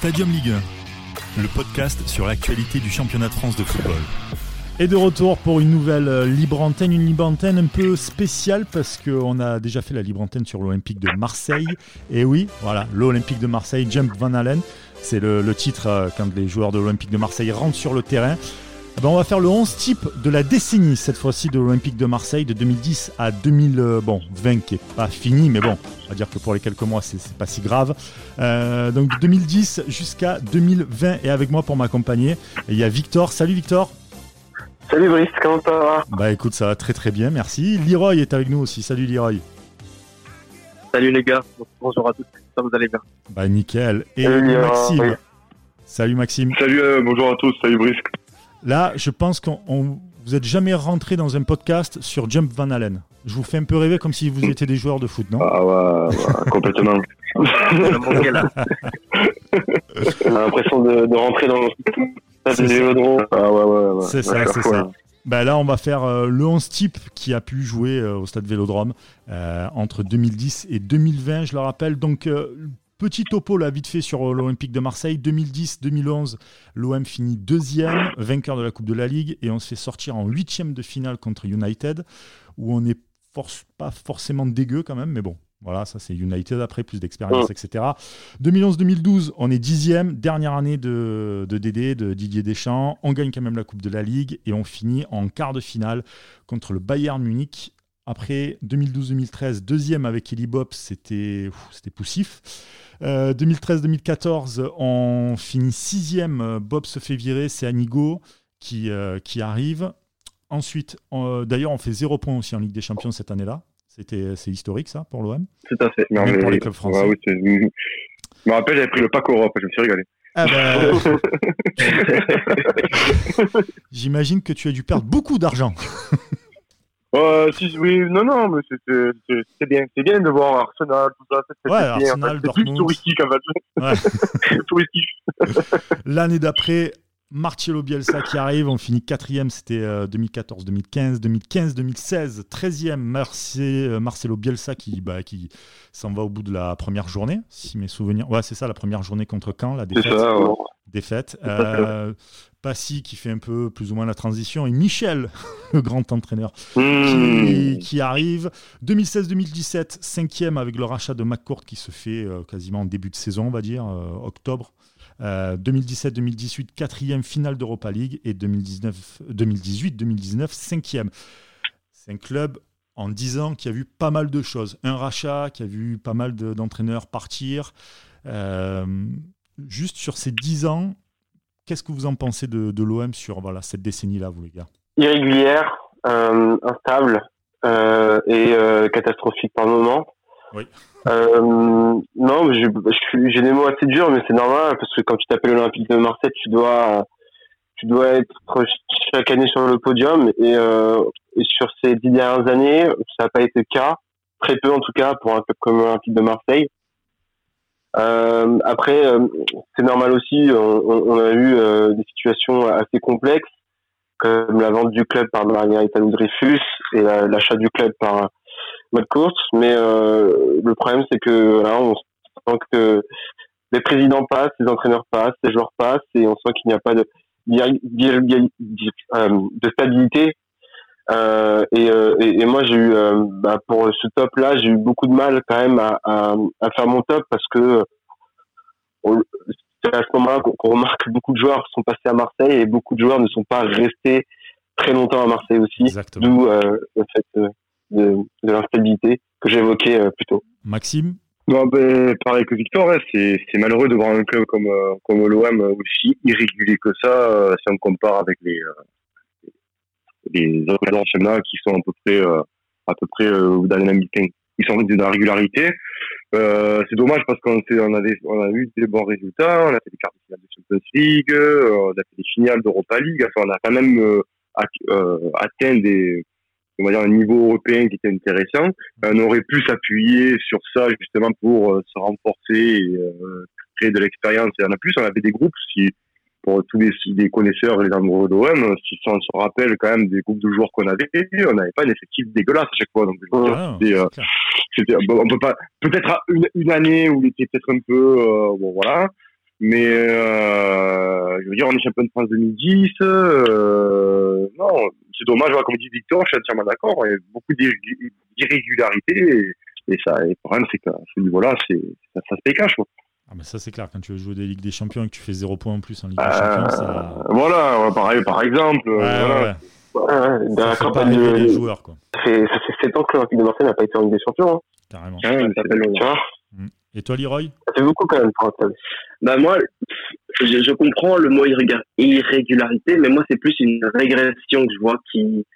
Stadium Ligue 1, le podcast sur l'actualité du championnat de France de football. Et de retour pour une nouvelle euh, libre antenne, une libre antenne un peu spéciale parce qu'on a déjà fait la libre antenne sur l'Olympique de Marseille. Et oui, voilà, l'Olympique de Marseille, Jump Van Allen, c'est le, le titre euh, quand les joueurs de l'Olympique de Marseille rentrent sur le terrain. Eh ben, on va faire le 11 type de la décennie, cette fois-ci de l'Olympique de Marseille, de 2010 à 2020, bon, qui est pas fini, mais bon, on va dire que pour les quelques mois, c'est pas si grave. Euh, donc de 2010 jusqu'à 2020, et avec moi pour m'accompagner, il y a Victor. Salut Victor. Salut Brice, comment ça va? Bah écoute, ça va très très bien, merci. Leroy est avec nous aussi. Salut Leroy. Salut les gars, bonjour à tous, ça vous allez bien Bah nickel. Et Salut. Maxime. Salut Maxime. Salut, euh, bonjour à tous, salut Brice. Là, je pense qu'on on- vous êtes jamais rentré dans un podcast sur Jump Van Allen. Je vous fais un peu rêver comme si vous étiez des joueurs de foot, non? Ah ouais, ouais, complètement. J'ai l'impression de, de rentrer dans le. Vélodrome. Ah ouais, ouais, ouais. C'est ça, c'est ça. Bah là, on va faire euh, le 11 type qui a pu jouer euh, au stade Vélodrome euh, entre 2010 et 2020, je le rappelle. Donc, euh, petit topo là, vite fait sur euh, l'Olympique de Marseille. 2010-2011, l'OM finit deuxième, vainqueur de la Coupe de la Ligue, et on se fait sortir en huitième de finale contre United, où on n'est pas forcément dégueu quand même, mais bon. Voilà, ça c'est United après, plus d'expérience, etc. 2011-2012, on est dixième, dernière année de, de Dédé, de Didier Deschamps. On gagne quand même la Coupe de la Ligue et on finit en quart de finale contre le Bayern Munich. Après 2012-2013, deuxième avec Eli Bob, c'était poussif. Euh, 2013-2014, on finit sixième. euh, Bob se fait virer, c'est Anigo qui, euh, qui arrive. Ensuite, d'ailleurs, on fait zéro point aussi en Ligue des Champions cette année-là. C'était, c'est historique ça pour l'OM. Tout à fait. Non, Même mais- pour les clubs français. Ouais, oui, c'est- je me rappelle, j'avais pris le pack Europe, je me suis régalé. Ah ben, J'imagine que tu as dû perdre beaucoup d'argent. Si, oui, non, non, mais c'est- bien. C'est bien de voir Arsenal, tout ça. C'est Ouais, bien. Arsenal, en fait. C'est plus touristique, en fait. Ouais. touristique. L'année d'après, Marcelo Bielsa qui arrive, on finit quatrième, c'était euh, 2014-2015, 2015-2016, 13e, Marce- euh, Marcelo Bielsa qui, bah, qui s'en va au bout de la première journée, si mes souvenirs. Ouais, c'est ça, la première journée contre Caen, la défaite. ça, ouais. défaite. Euh, Passy qui fait un peu plus ou moins la transition et Michel, le grand entraîneur, qui, Mmh. qui arrive. 2016-2017, cinquième avec le rachat de McCourt qui se fait euh, quasiment en début de saison, on va dire, euh, octobre. Euh, 2017-2018, quatrième finale d'Europa League et 2019 2018-2019, cinquième. C'est un club en 10 ans qui a vu pas mal de choses. Un rachat, qui a vu pas mal de- d'entraîneurs partir. Euh, juste sur ces 10 ans, qu'est-ce que vous en pensez de, de l'OM sur voilà, cette décennie-là, vous les gars? Irrégulière, euh, instable euh, et euh, catastrophique par moment. Oui. Non, mais j'ai je suis- j'ai des mots assez durs, mais c'est normal parce que quand tu t'appelles Olympique de Marseille, tu dois, tu dois être chaque année sur le podium. Et, et sur ces dix dernières années, ça n'a pas été le cas, très peu en tout cas pour un club comme l'Olympique de Marseille. Euh, après, euh, c'est normal aussi. On, on- a eu euh, des situations assez complexes, comme la vente du club par Margarita Dreyfus et la- l'achat du club par Matt Courts. Mais euh, le problème, c'est que voilà, on sent que les présidents passent, les entraîneurs passent, les joueurs passent, et on sent qu'il n'y a pas de, de stabilité. Euh, et, euh, et, et moi, j'ai eu, euh, bah, pour ce top-là, j'ai eu beaucoup de mal quand même à, à, à faire mon top parce que c'est à ce moment-là qu'on remarque que beaucoup de joueurs sont passés à Marseille et beaucoup de joueurs ne sont pas restés très longtemps à Marseille aussi, d'où euh, le fait euh, de, de l'instabilité que j'évoquais euh, plus tôt. Maxime? Non, ben, pareil que Victor, hein, c'est malheureux de voir un club comme, comme l'OM aussi irrégulier que ça, si on compare avec les, autres championnats qui sont à peu près, euh, à peu près euh, dans les mêmes Ils sont dans la régularité. Euh, c'est dommage parce qu'on on on a eu des bons résultats, on a fait des quarts de finale de Champions League, on a fait des finales d'Europa League, enfin, on a quand même at- atteint des, on dire, un niveau européen qui était intéressant. On aurait pu s'appuyer sur ça justement pour se renforcer et créer de l'expérience. Et en plus, on avait des groupes, si, pour tous les, les connaisseurs et les amoureux d'OM, si on se rappelle quand même des groupes de joueurs qu'on avait, on n'avait pas un effectif dégueulasse à chaque fois. Donc, c'était, euh, c'était- on peut pas, peut-être à une, une année où il était peut-être un peu, euh, bon voilà. Mais euh, je veux dire, on est champion de France 2010. Euh, non, c'est dommage. Comme dit Victor, je suis entièrement d'accord. Il y a beaucoup d'irrégularités. Et, ça, et le problème, c'est qu'à ce niveau-là, ça, ça se pécache. Quoi. Ah mais ça c'est clair, quand tu veux jouer des Ligues des Champions et que tu fais 0 points en plus en Ligue des Champions, ça... Euh, voilà, pareil, par exemple. Ouais, voilà. ouais, Ça fait de. les joueurs, quoi. Ça fait, ça fait 7 ans que l'Olympique de Marseille n'a pas été en Ligue des Champions. Hein. Carrément. Tu vois. Et toi, Leroy? Ça fait beaucoup quand même. Bah moi, je, je comprends le mot irrégu- irrégularité, mais moi c'est plus une régression que je vois qui,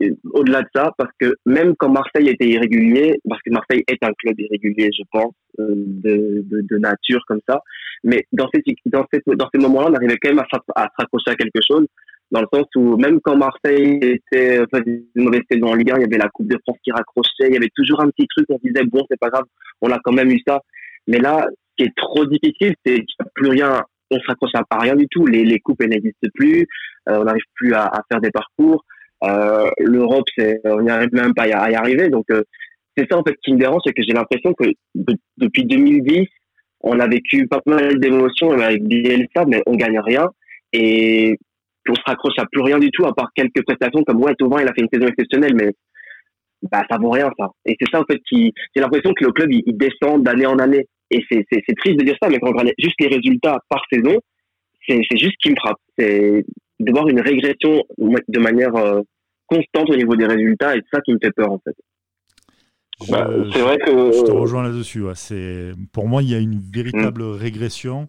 Et au-delà de ça, parce que même quand Marseille était irrégulier, parce que Marseille est un club irrégulier, je pense, euh, de, de, de nature comme ça, mais dans ces dans ces dans ces moments-là, on arrivait quand même à, à à quelque chose, dans le sens où même quand Marseille était faisait une mauvaise saison en Ligue 1, il y avait la Coupe de France qui raccrochait, il y avait toujours un petit truc, on disait bon c'est pas grave, on a quand même eu ça, mais là, ce qui est trop difficile, c'est qu'il n'y a plus rien, on se raccroche à rien du tout. Les, les coupes, elles n'existent plus. Euh, on n'arrive plus à, à faire des parcours. Euh, L'Europe, on n'y arrive même pas à y, arriver. Donc, euh, c'est ça en fait qui me dérange, c'est que j'ai l'impression que de- depuis 2010, on a vécu pas mal d'émotions avec Bielsa, mais on gagne rien et on se raccroche à plus rien du tout à part quelques prestations comme ouais, Thauvin, il a fait une saison exceptionnelle, mais bah ça vaut rien ça. Et c'est ça en fait qui, j'ai l'impression que le club il, descend d'année en année. Et c'est c'est triste de dire ça, mais quand on regarde juste les résultats par saison, c'est juste qui me frappe, c'est de voir une régression de manière euh, constante au niveau des résultats et c'est ça qui me fait peur en fait. Je- Bah, c'est vrai que. Je te rejoins là-dessus. ouais. C'est pour moi, il y a une véritable régression.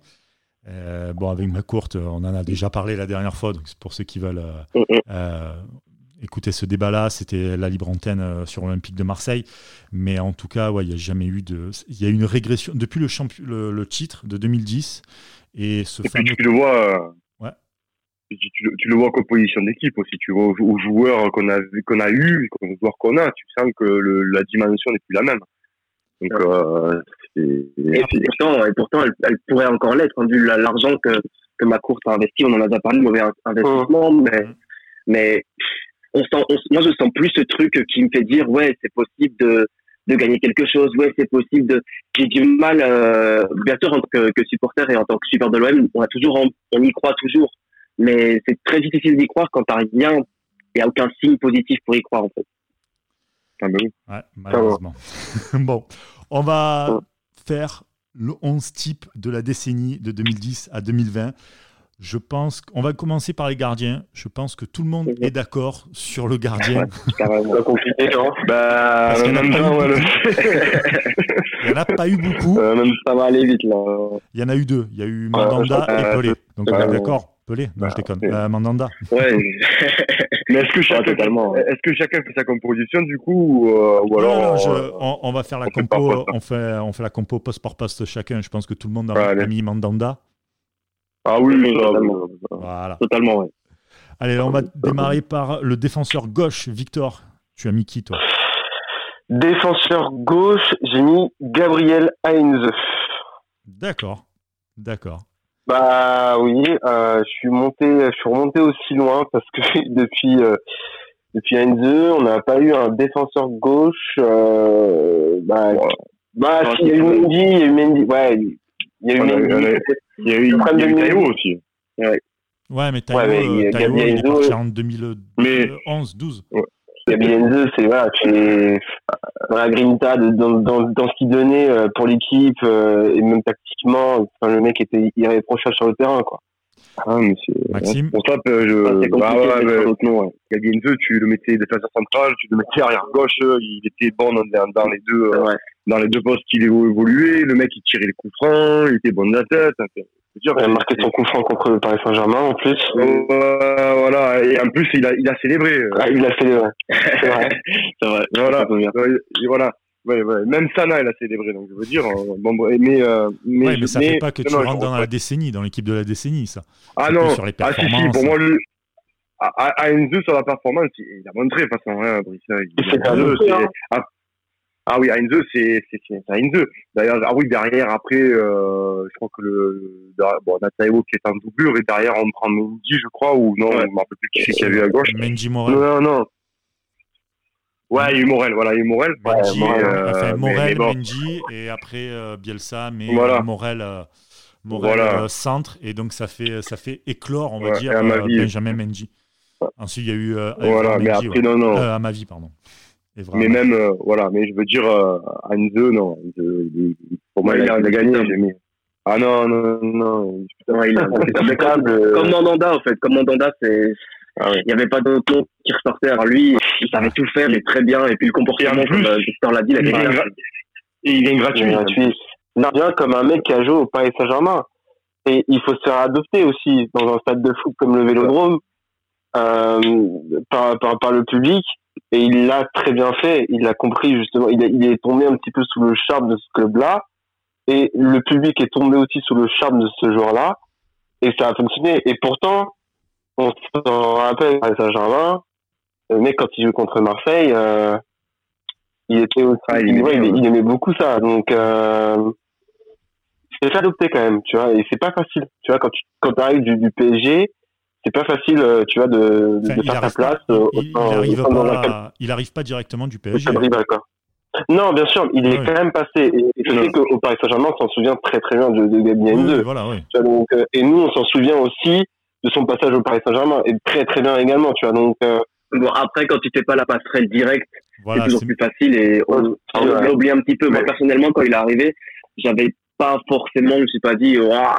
Euh, bon, avec ma courte, on en a déjà parlé la dernière fois. Donc, c'est pour ceux qui veulent euh, Mm, mm. euh, écouter ce débat-là, c'était la libre antenne euh, sur l'Olympique de Marseille. Mais en tout cas, ouais, il n'y a jamais eu de. Il y a eu une régression depuis le, champion, le, le titre de 2010 et ce Et puis fameux. tu le vois. Tu, tu le- tu le vois comme position d'équipe aussi. Tu vois aux, aux joueurs qu'on a qu'on a eu, aux joueurs qu'on a, tu sens que le, la dimension n'est plus la même. Donc euh, c'est Et, c'est- pourtant, et pourtant elle, elle pourrait encore l'être, hein, vu la- l'argent que, que ma course a investi. On en a déjà parlé, mauvais in- investissement, mais, mais on sent, on- moi je sens plus ce truc qui me fait dire ouais, c'est possible de, de gagner quelque chose, ouais, c'est possible de. J'ai du mal, euh, bien sûr, en tant que, que supporter et en tant que supporter de l'OM, on, a toujours, en- on y croit toujours, mais c'est très difficile d'y croire quand t'as rien, il n'y a aucun signe positif pour y croire en fait. ah ben oui. Ouais, malheureusement. bon, on va Ouais. faire le 11 type de la décennie de 2010 à 2020. Je pense qu'on va commencer par les gardiens. Je pense que tout le monde Mhm. est d'accord sur le gardien. C'est pas compliqué, hein. Bah, Parce qu'il y en ouais, le- Il n'y en a pas eu beaucoup. euh, même Ça va aller vite, là. Il y en a eu deux. Il y a eu Mandanda et Pelé. Donc, on est d'accord Pelé Non, bah, je déconne. ouais. Euh, Mandanda. Ouais, Mais est-ce que chacun, totalement. est-ce que chacun fait sa composition du coup ou, euh, ou alors non, je- euh, on, on va faire la on fait compo. poste, hein. On fait, on fait la compo poste par poste chacun. Je pense que tout le monde a mis Mandanda. Ah oui, Oui, totalement. Voilà. totalement, ouais. Allez, on va démarrer par le défenseur gauche, Victor. Tu as mis qui, toi? Défenseur gauche, j'ai mis Gabriel Heinze. D'accord. D'accord. Bah oui, euh, je suis monté, je suis remonté aussi loin parce que depuis euh, depuis Heinze, on n'a pas eu un défenseur gauche. Euh, bah, Ouais. bah Ouais, si, il y a eu. Mendy, il y a eu Mendy, ouais, il y a eu Mendy. Il y a eu, il y a eu Taïwo aussi. Ouais, mais Taïwo, Ouais, mais il y a euh, Taïwo, il est parti ouais. en 2011, Mais- 12. Gabi c'est voilà, c'est dans la grinta, de- dans, dans, dans ce qu'il donnait euh, pour l'équipe euh, et même tactiquement, enfin, le mec était irréprochable sur le terrain, quoi. Ah, mais c'est. Maxime Pour ça, euh, je. Ah, bah ouais, mais- ouais. Gabi tu le mettais défenseur central, tu le mettais arrière gauche, il était bon dans, dans les deux euh, Ouais. dans les deux postes qu'il évoluait, le mec il tirait les coups francs, il était bon de la tête. Enfin, Il a marqué son coup franc contre le Paris Saint-Germain en plus. Euh, voilà, et en plus il a, il a célébré. euh, Ah, il a ouais. C'est vrai. Vrai. Voilà, voilà. Ouais, ouais. Même Sana, il a célébré, donc je veux dire. euh, Bon, mais, euh, mais, Ouais, mais ça mais- fait pas que tu non, rentres dans la décennie, dans l'équipe de la décennie, ça. Ah non, sur les ah si, si, pour moi, le, à, à, à Enzo, sur la performance, il, a montré, de toute façon, hein, Brice. Il, Il Enzo, loupé, c'est- hein. Ah, oui, Heinze, c'est Heinze. D'ailleurs, ah oui, derrière, après, euh, je crois que le, bon, on a Taïwo qui est en doublure, et derrière, on prend Mendy, je crois, ou non, Ouais. je me rappelle plus qui c'est qu'il y avait à gauche. Mendy Morel. Non, non, non. Ouais, il y a eu Morel, voilà, il y a eu Morel. Mendy, Morel, euh, enfin, mais- Morel, mais bon. Mendy, et après euh, Bielsa, mais Voilà. euh, Morel, euh, Morel Voilà. euh, centre, et donc ça fait, ça fait éclore, on va Ouais, dire, euh. Benjamin Mendy. Ensuite, il y a eu euh, Voilà, mais Mendy, après, ouais. non, non. Euh, à ma vie, pardon. Mais même, euh, voilà, mais je veux dire, euh, Anze, non. Anze, il- il- pour moi, Ouais, il a, il gagné. j'ai mis- Ah non, non, non. Ouais, il a- comme Mandanda, en fait. Comme Mandanda, c'est, Ah ouais. il n'y avait pas d'autre nom qui ressortait. Alors lui, il savait tout faire et très bien. Et puis le comportement, comme euh, Victor l'a dit, il il a vient, gra- et il vient gratuit. Il est gratuit. Non, bien comme un mec qui a joué au Paris Saint-Germain. Et il faut se faire adopter aussi dans un stade de foot comme le Vélodrome euh, par, par, par le public. Et il l'a très bien fait. Il l'a compris justement. Il, a- il est tombé un petit peu sous le charme de ce club-là. Et le public est tombé aussi sous le charme de ce joueur-là. Et ça a fonctionné. Et pourtant, on s'en rappelle, Paris Saint-Germain, mec, quand il joue contre Marseille, euh, il était aussi, Ah, il aimait ouais, il- aimait beaucoup ça. Donc, euh, c'est adopter quand même, tu vois, et c'est pas facile. Tu vois, quand tu quand arrives du, du PSG, c'est pas facile, euh, tu vois, de, de, Enfin, de faire ta place. pas, euh, il, il autant- arrive autant dans un pas, il arrive pas directement du PSG. quoi. Non, bien sûr, il est Ouais. quand même passé. Et je sais qu'au Paris Saint-Germain, on s'en souvient très très bien de, de Gabi Oui, Heinze. oui, voilà, oui. Tu vois, donc, euh, et nous, on s'en souvient aussi de son passage au Paris Saint-Germain, et très très bien également, tu vois. Donc, euh, Bon, après, quand tu fais pas la passerelle directe, Voilà, c'est toujours plus facile et on, on oublié un petit peu. Moi, personnellement, quand il est arrivé, j'avais pas forcément, je me suis pas dit, Ouah,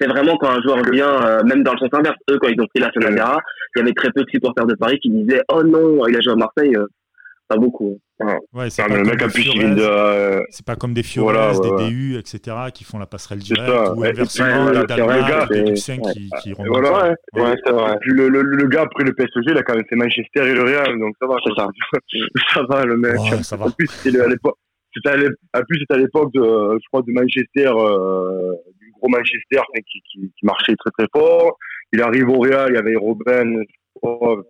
c'est vraiment quand un joueur vient, euh, même dans le sens inverse, eux, quand ils ont pris la Sonagara, il y avait très peu de supporters de Paris qui disaient, oh non, il a joué à Marseille, euh, pas beaucoup. ouais, c'est Ah, pas le mec, de. euh, C'est pas comme des Fiorez, Voilà, ouais, des ouais. DU, etc., qui font la passerelle directe, ça. ou inversement, des le gars, des c'est- Lucien ouais. qui, qui Et remontent. voilà. ouais, ouais, c'est vrai. Et puis le, le, le gars après le PSG, il a quand même fait Manchester et le Real, donc ça va. C'est quoi. ça va le mec. Ça va. En plus, c'était le- à l'époque. C'était à l'ép- en plus, c'était à l'époque de, je crois, de Manchester, euh, gros Manchester qui, qui, qui marchait très très fort. Il arrive au Real, il y avait crois,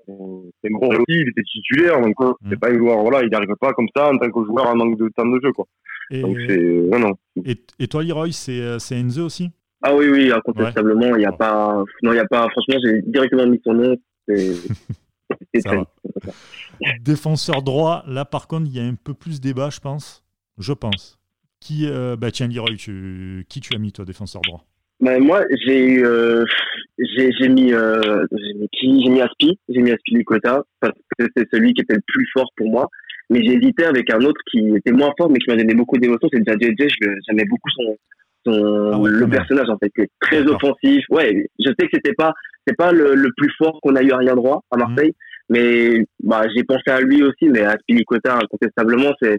c'est gros aussi, il était titulaire, donc Mm. c'est pas un joueur, voilà, il n'arrive pas comme ça en tant que joueur en manque de temps de jeu, quoi. Et, Donc c'est, non, non. et, et toi, Leroy, c'est euh, c'est Enzo aussi? Ah oui, oui, incontestablement, il y a Bon. pas, non, il y a pas, franchement, j'ai directement mis son nom, c'est. Défenseur droit, là par contre, il y a un peu plus débat, je pense. Je pense. Qui, euh, bah tiens, Leroy, tu, qui tu as mis, toi, défenseur droit? Ben, moi, j'ai eu, euh, j'ai, j'ai mis, euh, j'ai mis qui? J'ai mis Aspi, j'ai mis Aspi Likota, parce que c'est celui qui était le plus fort pour moi. Mais j'ai hésité avec un autre qui était moins fort, mais qui m'a donné beaucoup d'émotions, c'est le- J'aimais beaucoup son, son, Ah ouais, le personnage, en fait, qui est très offensif. Ouais, je sais que c'était pas, c'est pas le, le plus fort qu'on a eu à rien droit à Marseille, mais, bah, j'ai pensé à lui aussi, mais Aspi Likota, incontestablement, c'est,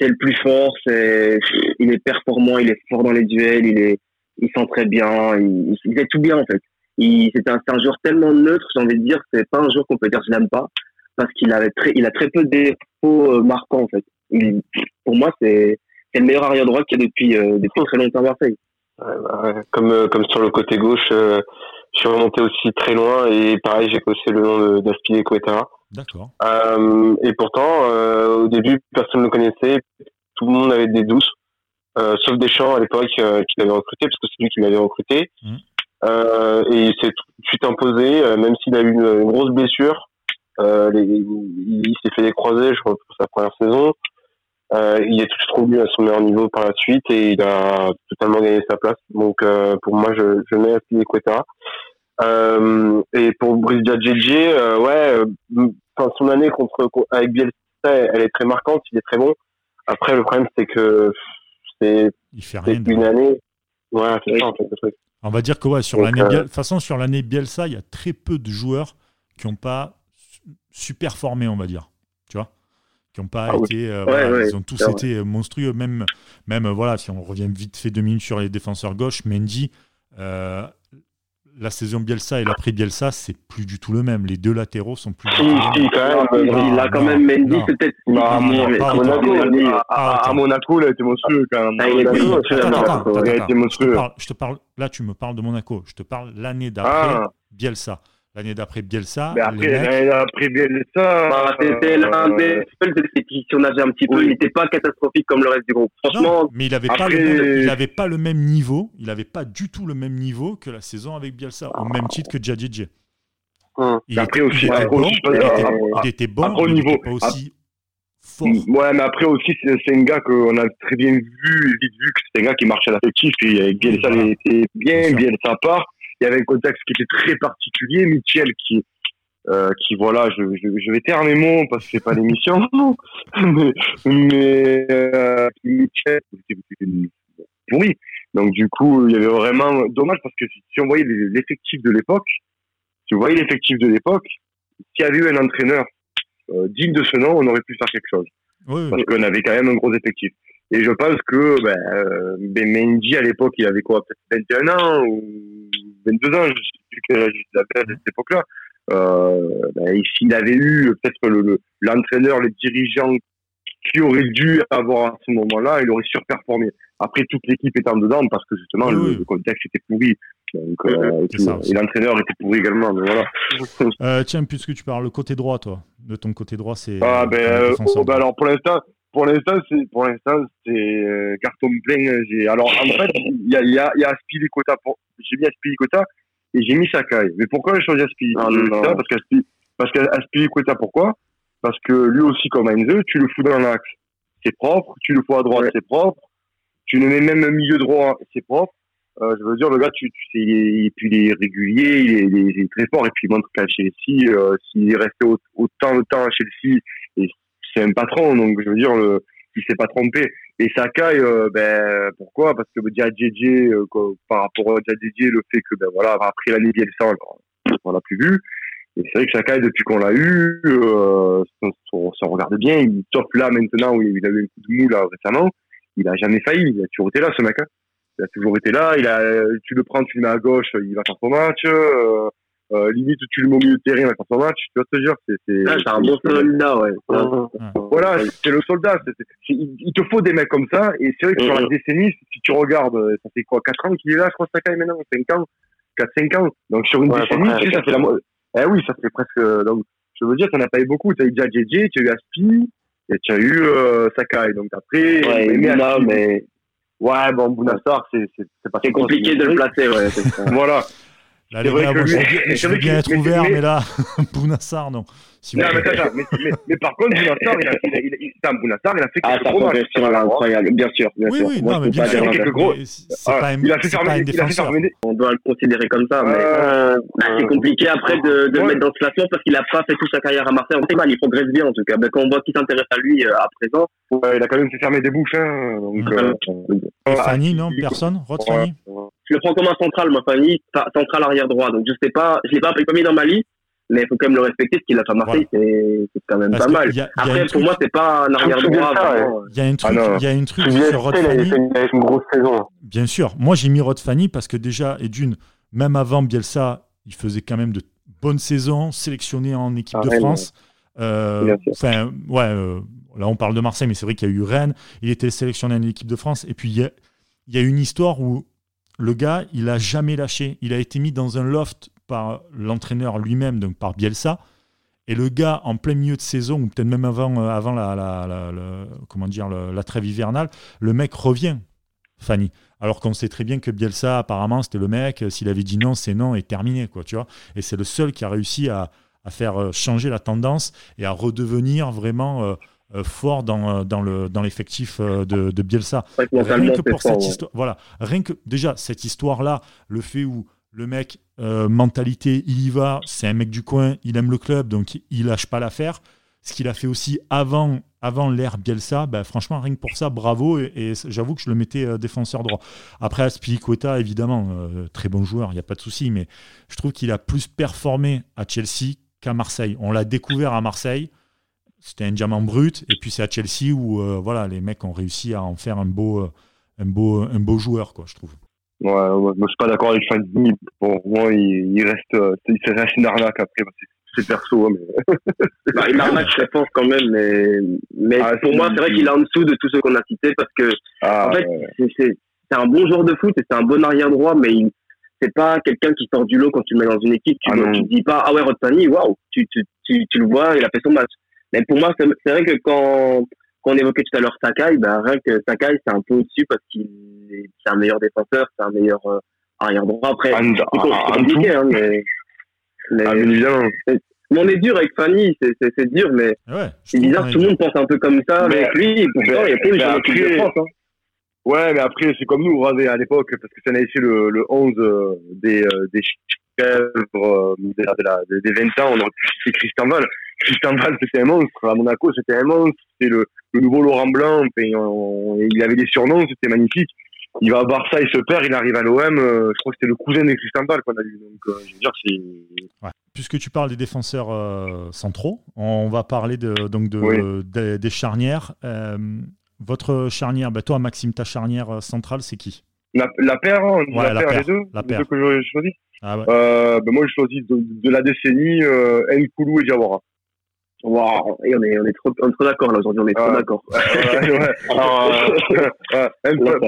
c'est le plus fort, c'est, il est performant, il est fort dans les duels, il est, il sent très bien, il, il fait tout bien en fait. Il, c'est un, c'est un joueur tellement neutre, j'ai envie de dire, c'est pas un joueur qu'on peut dire je l'aime pas, parce qu'il avait très, il a très peu de défauts euh, marquants en fait. Il, pour moi, c'est, c'est le meilleur arrière droit qu'il y a depuis, euh, depuis très longtemps à Marseille. Comme, euh, comme sur le côté gauche, euh, je suis remonté aussi très loin et pareil, j'ai coché le nom d'Aspilier Quetta. D'accord. Euh, et pourtant, euh, au début, personne ne le connaissait, tout le monde avait des doutes, euh, sauf Deschamps à l'époque qui l'avait recruté, parce que c'est lui qui m'avait recruté. Euh, et il s'est tout de suite imposé, même s'il a eu une, une grosse blessure. Les- il, il s'est fait des croisés, je crois, pour sa première saison. Il est tout de suite revenu à son meilleur niveau par la suite et il a totalement gagné sa place. Donc pour moi, je, je mets Aspilicueta. Euh, et pour Brice Djadjedje, euh, ouais, euh, enfin, son année contre avec Bielsa, elle est très marquante, il est très bon. Après, le problème, c'est que c'est une année. Ouais, c'est ça, en fait, le truc. On va dire que ouais, sur Donc, l'année euh, Biel- de toute façon, sur l'année Bielsa, il y a très peu de joueurs qui n'ont pas su- super formé, on va dire. Tu vois? Qui n'ont pas Ah oui. été. euh, Ouais, voilà, ouais, ils ont tous été monstrueux. Même, même euh, voilà, si on revient vite fait deux minutes sur les défenseurs gauche, Mendy, euh, la saison Bielsa et l'après Bielsa, c'est plus du tout le même. Les deux latéraux sont plus. du Si, si, quand même. il, il a quand même Mendy, non. c'est peut-être. Ah, à. Monaco, Mendy, À, à- à Monaco, il a été monstrueux quand même. Ah, il a- été monstrueux. parle- je te parle, là, tu me parles de Monaco. Je te parle l'année d'après Ah, Bielsa. L'année d'après Bielsa, mais après, l'année après Bielsa. Bah, c'était l'un euh, des seuls c'est qui, un petit peu, Oui. il n'était pas catastrophique comme le reste du groupe. Non, Franchement, mais il n'avait pas, après- le même- il pas le même niveau. Il n'avait pas du tout le même niveau que la saison avec Bielsa, au même titre que Djadjedje. Hum. Il Après était- aussi, il était après bon, aussi, je il était- il était bon, mais il niveau. n'était pas aussi fort. Ouais, mais après aussi, c'est un gars qu'on a très bien vu, vite vu que c'est un gars qui marchait à l'affectif, et Bielsa était bien, bien sa part. Il y avait un contexte qui était très particulier. Michel qui, euh, qui voilà, je, je, je vais taire mes mots parce que c'est pas l'émission, mais, mais euh, Michel, oui. Donc du coup, il y avait vraiment dommage parce que si on voyait l'effectif de l'époque, si vous voyez l'effectif de l'époque, s'il y avait eu un entraîneur euh, digne de ce nom, on aurait pu faire quelque chose. Parce qu'on avait quand même un gros effectif. Et je pense que ben, euh, ben Mendy à l'époque, il avait quoi, peut-être 21 ans ou 22 ans, âge il avait à cette époque-là. Euh, ben, s'il avait eu peut-être l'entraîneur, le, le dirigeant qui aurait dû avoir à ce moment-là, il aurait surperformé. Après, toute l'équipe étant dedans, parce que justement, le, le, contexte était pourri. Donc, euh, et l'entraîneur était pourri également. Mais voilà. Euh, tiens, puisque tu parles le côté droit, toi, de ton côté droit, c'est. Ah, ben, euh, oh, ben, alors pour l'instant, pour l'instant, c'est pour l'instant, c'est euh, carton plein. J'ai alors en fait, il y a, y a, y a. Pour... J'ai mis Aspilicueta et j'ai mis Sakai. Mais pourquoi j'ai choisi Aspilicueta ah, Parce qu'Aspilicueta, parce pourquoi? Parce que lui aussi, comme Enzo, tu le fous dans l'axe, c'est propre. Tu le fous à droite, ouais. c'est propre. Tu le mets même milieu droit, c'est propre. Euh, je veux dire, le gars, tu, tu sais, il est, puis il est régulier, il est, il est, très fort, et puis il montre qu'à Chelsea, euh, s'il est resté autant de temps à Chelsea, c'est un patron, donc je veux dire, le, il s'est pas trompé. Et Sakai, euh, ben pourquoi? Parce que Djadjedje, euh, par rapport à Djadjedje, le fait que ben voilà, après l'année Bielsa, on l'a plus vu. Et c'est vrai que Sakai, depuis qu'on l'a eu, euh, on, on, regarde bien, il top là maintenant où il a eu un coup de mou là récemment. Il a jamais failli, il a toujours été là ce mec. Hein il a toujours été là. Il a, tu le prends, tu le mets à gauche, il va faire son match. Euh, euh, limite, tu le mets au milieu de terrain, va faire son match. Tu vas te dire, c'est, c'est, ah, c'est un bon soldat, ouais. Voilà, c'est le soldat. C'est, c'est, il te faut des mecs comme ça. Et c'est vrai que sur la décennie, si tu regardes, ça fait quoi, 4 ans qu'il est là, je crois, Sakai maintenant, 5 ans, 4, 5 ans. Donc sur une ouais, décennie, tu sais, ça fait la Eh oui, ça fait presque, donc, je veux dire, t'en as pas eu beaucoup. Tu as eu déjà JJ, tu as eu Aspi, et tu as eu euh, Sakai. Donc après, ouais, mais, mais Ouais, bon, Bounassar, c'est, c'est, c'est pas C'est compliqué de le placer, ouais. voilà. Là, les gars, moi, je veux bien être ouvert, mais, mais là, Bounassar, non. Si non, mais, mais, mais, mais, par contre, Bounassar, il a, il a, il a, il Bounassar, il a fait ah, quelques gros matchs. Ah, incroyable, bien sûr, bien oui, sûr. Oui, non, mais bien sûr. quelques gros. C'est pas un, il a fait fermer, il a fait fermer. On doit le considérer comme ça, mais euh, bah, c'est compliqué après de, de ouais. le mettre dans ce classement parce qu'il a pas fait toute sa carrière à Marseille. On sait mal, il progresse bien en tout cas. Mais quand on voit qui s'intéresse à lui euh, à présent. Ouais, il a quand même fait fermer des bouches, hein. Donc, euh, Fanny, non, personne? Rod Fanny? Je le prends comme un central, moi, Fanny, central arrière droit. Donc je sais pas, je l'ai pas mis dans ma liste mais il faut quand même le respecter, ce qu'il a fait à Marseille, voilà. c'est quand même Parce pas mal. Y a, y a Après, pour truc... moi, c'est pas un arrière droit. Il y a un truc, ah il y a une truc sur Rod Fanny. une grosse saison. Bien sûr. Moi, j'ai mis Rod Fanny parce que déjà, et d'une, même avant Bielsa, il faisait quand même de bonnes saisons, sélectionné en équipe ah, de France. Euh, enfin, ouais, euh, là, on parle de Marseille, mais c'est vrai qu'il y a eu Rennes. Il était sélectionné en équipe de France. Et puis, il y y a une histoire où le gars, il a jamais lâché. Il a été mis dans un loft par l'entraîneur lui-même, donc par Bielsa. Et le gars, en plein milieu de saison, ou peut-être même avant, euh, avant la, la, la, la comment dire, la trêve hivernale, le mec revient, Fanny. Alors qu'on sait très bien que Bielsa, apparemment, c'était le mec, s'il avait dit non, c'est non, et terminé, quoi, tu vois. Et c'est le seul qui a réussi à, à, faire euh, changer la tendance et à redevenir vraiment euh, fort dans, dans, le, dans l'effectif de, de Bielsa. Rien que pour cette histoire, voilà, rien que déjà cette histoire-là, le fait où le mec, euh, mentalité, il y va, c'est un mec du coin, il aime le club, donc il lâche pas l'affaire. Ce qu'il a fait aussi avant, avant l'ère Bielsa, bah, franchement, rien que pour ça, bravo. Et, j'avoue que je le mettais euh, défenseur droit. Après, Aspilicueta, évidemment, euh, très bon joueur, il n'y a pas de souci, mais je trouve qu'il a plus performé à Chelsea qu'à Marseille. On l'a découvert à Marseille, c'était un diamant brut, et puis c'est à Chelsea où voilà, les mecs ont réussi à en faire un beau, beau, un beau joueur, quoi, je trouve. Ouais, moi, je suis pas d'accord avec Fanny. Pour moi, il, il reste, euh, il reste une arnaque après. C'est perso, mais. bah, une arnaque, je pense quand même, mais, mais ah, pour moi, c'est vrai qu'il est en dessous de tous ceux qu'on a cités parce que, ah, en fait, ouais. c'est un bon joueur de foot et c'est un bon arrière droit, mais il, c'est pas quelqu'un qui sort du lot quand tu le mets dans une équipe. Tu, ah, tu dis pas, ah ouais, Rod Fanny, waouh, tu, tu, tu, tu le vois, il a fait son match. Mais pour moi, c'est vrai que quand, quand on évoquait tout à l'heure Sakai, bah, rien que Sakai, c'est un peu au-dessus parce qu'il c'est un meilleur défenseur, c'est un meilleur euh, arrière droit. Après, c'est compliqué, hein, mais, mais ah, évidemment. on est dur avec Fanny, c'est dur, mais Ouais, c'est bizarre, est tout le monde pense un peu comme ça Mais- avec lui, et pourtant, il y a pas eu mais jamais équipe de après- France. Hein. Ouais, mais après, c'est comme nous, à l'époque, parce que ça avait fait le, le 11 euh, des, euh, des chèvres euh, de la- de la- des des 20 ans, on aurait pu citer Christian Val. Christian Val, c'était un monstre. À Monaco, c'était un monstre. C'était le, le nouveau Laurent Blanc. On- il avait des surnoms, c'était magnifique. Il va à Barça, il se perd, il arrive à l'OM. euh, je crois que c'était le cousin de Christian qu'on a eu. Donc, euh, je veux dire, c'est. Ouais. Puisque tu parles des défenseurs euh, centraux, on va parler de, donc de, Oui. des, des charnières. Votre charnière, ben toi Maxime, ta charnière centrale, c'est qui? La, la paire, hein, Ouais, la, la paire, les deux, la les paire. deux que j'ai choisi. ah ouais. Ben moi, je choisis de, de la décennie Nkoulou et Diawara. Waouh, et on est, on est trop, on est trop d'accord là aujourd'hui, on est trop d'accord. Ouais, ouais. Alors, euh, Là,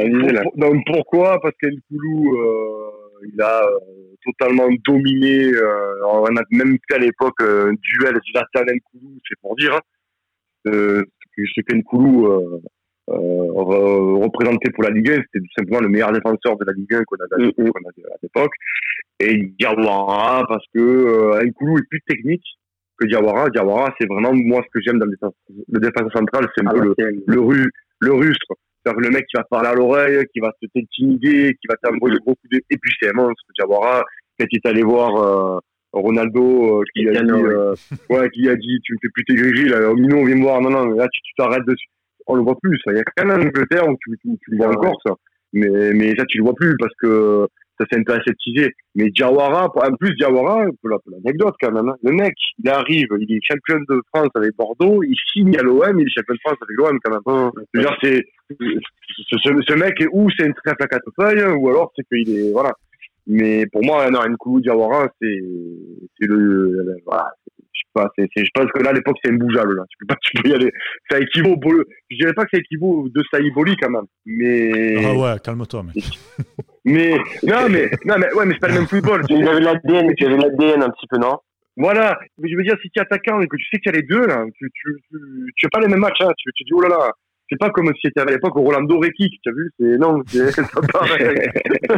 visé, pour- donc, pourquoi? Parce qu'Nkoulou, euh, il a euh, totalement dominé. Euh, on a même fait à l'époque euh, un duel Zlatan-Nkoulou, c'est pour dire. Hein, euh, ce que- ce qu'Nkoulou euh, euh, re- représentait pour la Ligue 1, c'était tout simplement le meilleur défenseur de la Ligue 1 qu'on a, Mm, mm. qu'on a à l'époque. Et Diawara, parce que euh, Nkoulou est plus technique que Diawara. Diawara, c'est vraiment moi ce que j'aime dans le défenseur, le défenseur central, c'est un Ah, peu le, l'ancienne. le, ru, le rustre. C'est-à-dire le mec qui va te parler à l'oreille, qui va te t'intimider, qui va t'envoyer beaucoup de... Et puis c'est un monstre, Diawara, quand il est allé voir euh, Ronaldo, euh, qui, a dit, Cristiano, oui. euh, ouais, qui a dit, tu me fais plus tes gris là, oh, Mino, viens me voir, non, non, là, tu t'arrêtes dessus. On le voit plus, ça. Il y a qu'un en Angleterre où tu, tu, tu le vois Ah, encore, ça. Mais, mais ça, tu le vois plus parce que ça s'est un peu aseptisé. Mais Diawara, en plus, Diawara, l'anecdote quand même, hein, le mec, il arrive, il est champion de France avec Bordeaux, il signe à l'OM, il est champion de France avec l'OM quand même. Dire, c'est, ce, mec, ou c'est une très à quatre feuilles, ou alors c'est qu'il est, voilà. Mais pour moi, non, Nkoulou Diawara, c'est, c'est le, voilà. Je sais pas, c'est, je pense que là, à l'époque, c'est imbougeable, là. Tu peux pas, tu peux y aller. Ça équivaut, je dirais pas que ça équivaut de Saïboli quand même. Mais, Ah ouais, calme-toi, mec. mais, non, mais, non, mais, ouais, mais c'est pas le même football. il avait l'ADN, il avait l'ADN un petit peu, non? Voilà. Mais je veux dire, si tu es attaquant et que tu sais qu'il y a les deux, là, tu, tu, tu, tu fais pas les mêmes matchs, hein. Tu, tu dis, oh là là. C'est pas comme si c'était à l'époque au Rolando Rekic, tu as vu? C'est, non, c'est, pareil.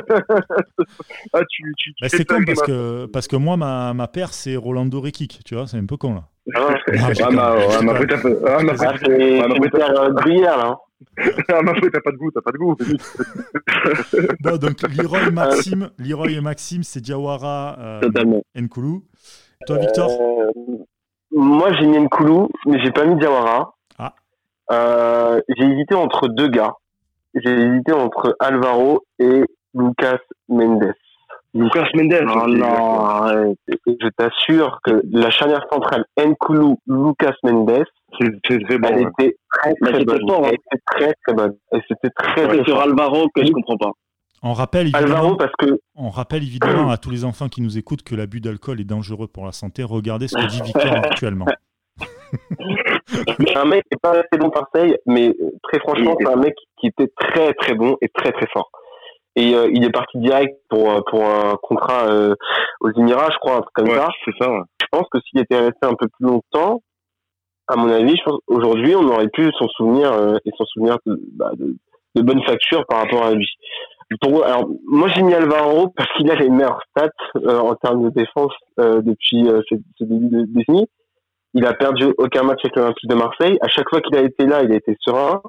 ah, tu, tu, tu Bah, c'est con parce que, parce que moi, ma, ma paire, c'est Rolando Rekic. Tu vois, c'est un peu con là. Ah, Ah, Ah, quand bah, même- ouais, mais après, t'as pas, ah, mais Ah, après, c'est c'est Ah, ah, après, t'as pas de goût, t'as pas de goût. Bon, donc Leroy Maxime, Leroy et Maxime, c'est Diawara, euh. Toi, Victor Euh, moi, j'ai mis Nkoulou, mais j'ai pas mis Diawara. Ah. Euh, j'ai hésité entre deux gars. J'ai hésité entre Alvaro et Lucas Mendes. Lucas Mendes. Non, aussi, non, je t'assure que la charnière centrale Nkoulou Lucas Mendes, C'est, bon. elle ouais. était très très bonne. fort, hein. Elle était très très bonne. Et c'était très C'est très sur. Alvaro que je comprends pas. on rappelle, Alvaro évidemment, parce que on rappelle évidemment à tous les enfants qui nous écoutent que l'abus d'alcool est dangereux pour la santé. Regardez ce que dit Victor actuellement. c'est un mec qui est pas resté bon Marseille, mais très franchement, c'est un mec qui était très très bon et très très fort. Et euh, il est parti direct pour euh, pour un contrat euh, aux Émirats, je crois, un truc comme Ouais, ça. c'est ça, ouais. Je pense que s'il était resté un peu plus longtemps, à mon avis, je pense aujourd'hui, on aurait pu s'en souvenir euh, et s'en souvenir de, bah, de, de bonnes factures par rapport à lui. Pour, alors, moi, j'ai mis Alvaro parce qu'il a les meilleures stats euh, en termes de défense euh, depuis euh, ce, ce début de décennie. Il a perdu aucun match avec l'Olympique de Marseille. À chaque fois qu'il a été là, il a été serein.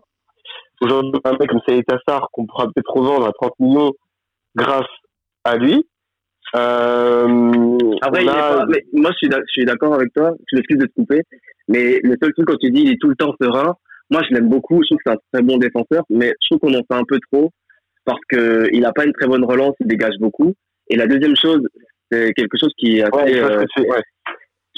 Aujourd'hui, un mec comme Saïd Tassar, qu'on pourra peut-être revendre à 30 millions grâce à lui. Euh, Après, il est pas- mais moi, je suis d'accord avec toi. Je m'excuse de te couper. Mais le seul truc, quand tu dis il est tout le temps serein, moi, je l'aime beaucoup. Je trouve que c'est un très bon défenseur. Mais je trouve qu'on en fait un peu trop parce que il a pas une très bonne relance. Il dégage beaucoup. Et la deuxième chose, c'est quelque chose qui est assez, Ouais, euh, tu ouais.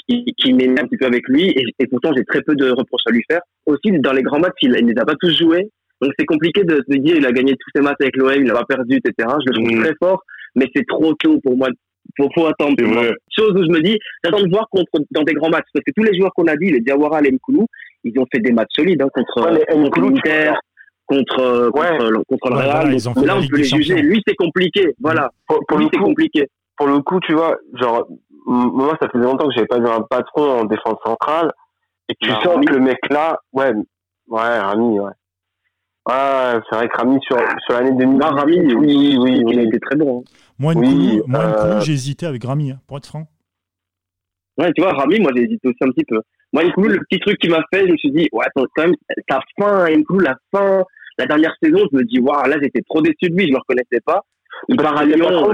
qui, qui m'énerve un petit peu avec lui. Et, et pourtant, j'ai très peu de reproches à lui faire. Aussi, dans les grands matchs, il, il les a pas tous joués. Donc, c'est compliqué de se dire il a gagné tous ses matchs avec l'OM, il n'a pas perdu, etc. Je le trouve Mhm. très fort. Mais c'est trop tôt pour moi. Faut, faut attendre. Chose où je me dis, j'attends de voir contre, dans des grands matchs. Parce que tous les joueurs qu'on a dit, les Diawara, les Mkoulou, ils ont fait des matchs solides hein, contre, Ouais, contre l'Inter, contre, euh, contre, Ouais. le- contre le Ouais, Real. voilà, Donc, ils ont fait là, la on peut les juger. Champions. Lui, c'est compliqué. Voilà. Pour, pour Lui, le c'est coup, compliqué. pour le coup, tu vois, genre, m- moi, ça faisait longtemps que j'avais pas vu un patron en défense centrale. Et tu Non, sens Rami. que le mec là, ouais, ouais, Rami, ouais. Ouais, c'est vrai que Rami sur, sur l'année 2000. Non, Rami, oui, oui, oui. Il a été très bon. hein. Moi, Oui, Nkoulou, moi, euh, j'ai hésité avec Rami, hein, pour être franc. Ouais, tu vois, Rami, moi, j'ai hésité aussi un petit peu. Moi, Nkoulou, le petit truc qui m'a fait, je me suis dit, ouais, attends, quand même, sa fin, Nkoulou, la fin, la dernière saison, je me dis, waouh, là, j'étais trop déçu de lui, je le reconnaissais pas. Il part à Lyon.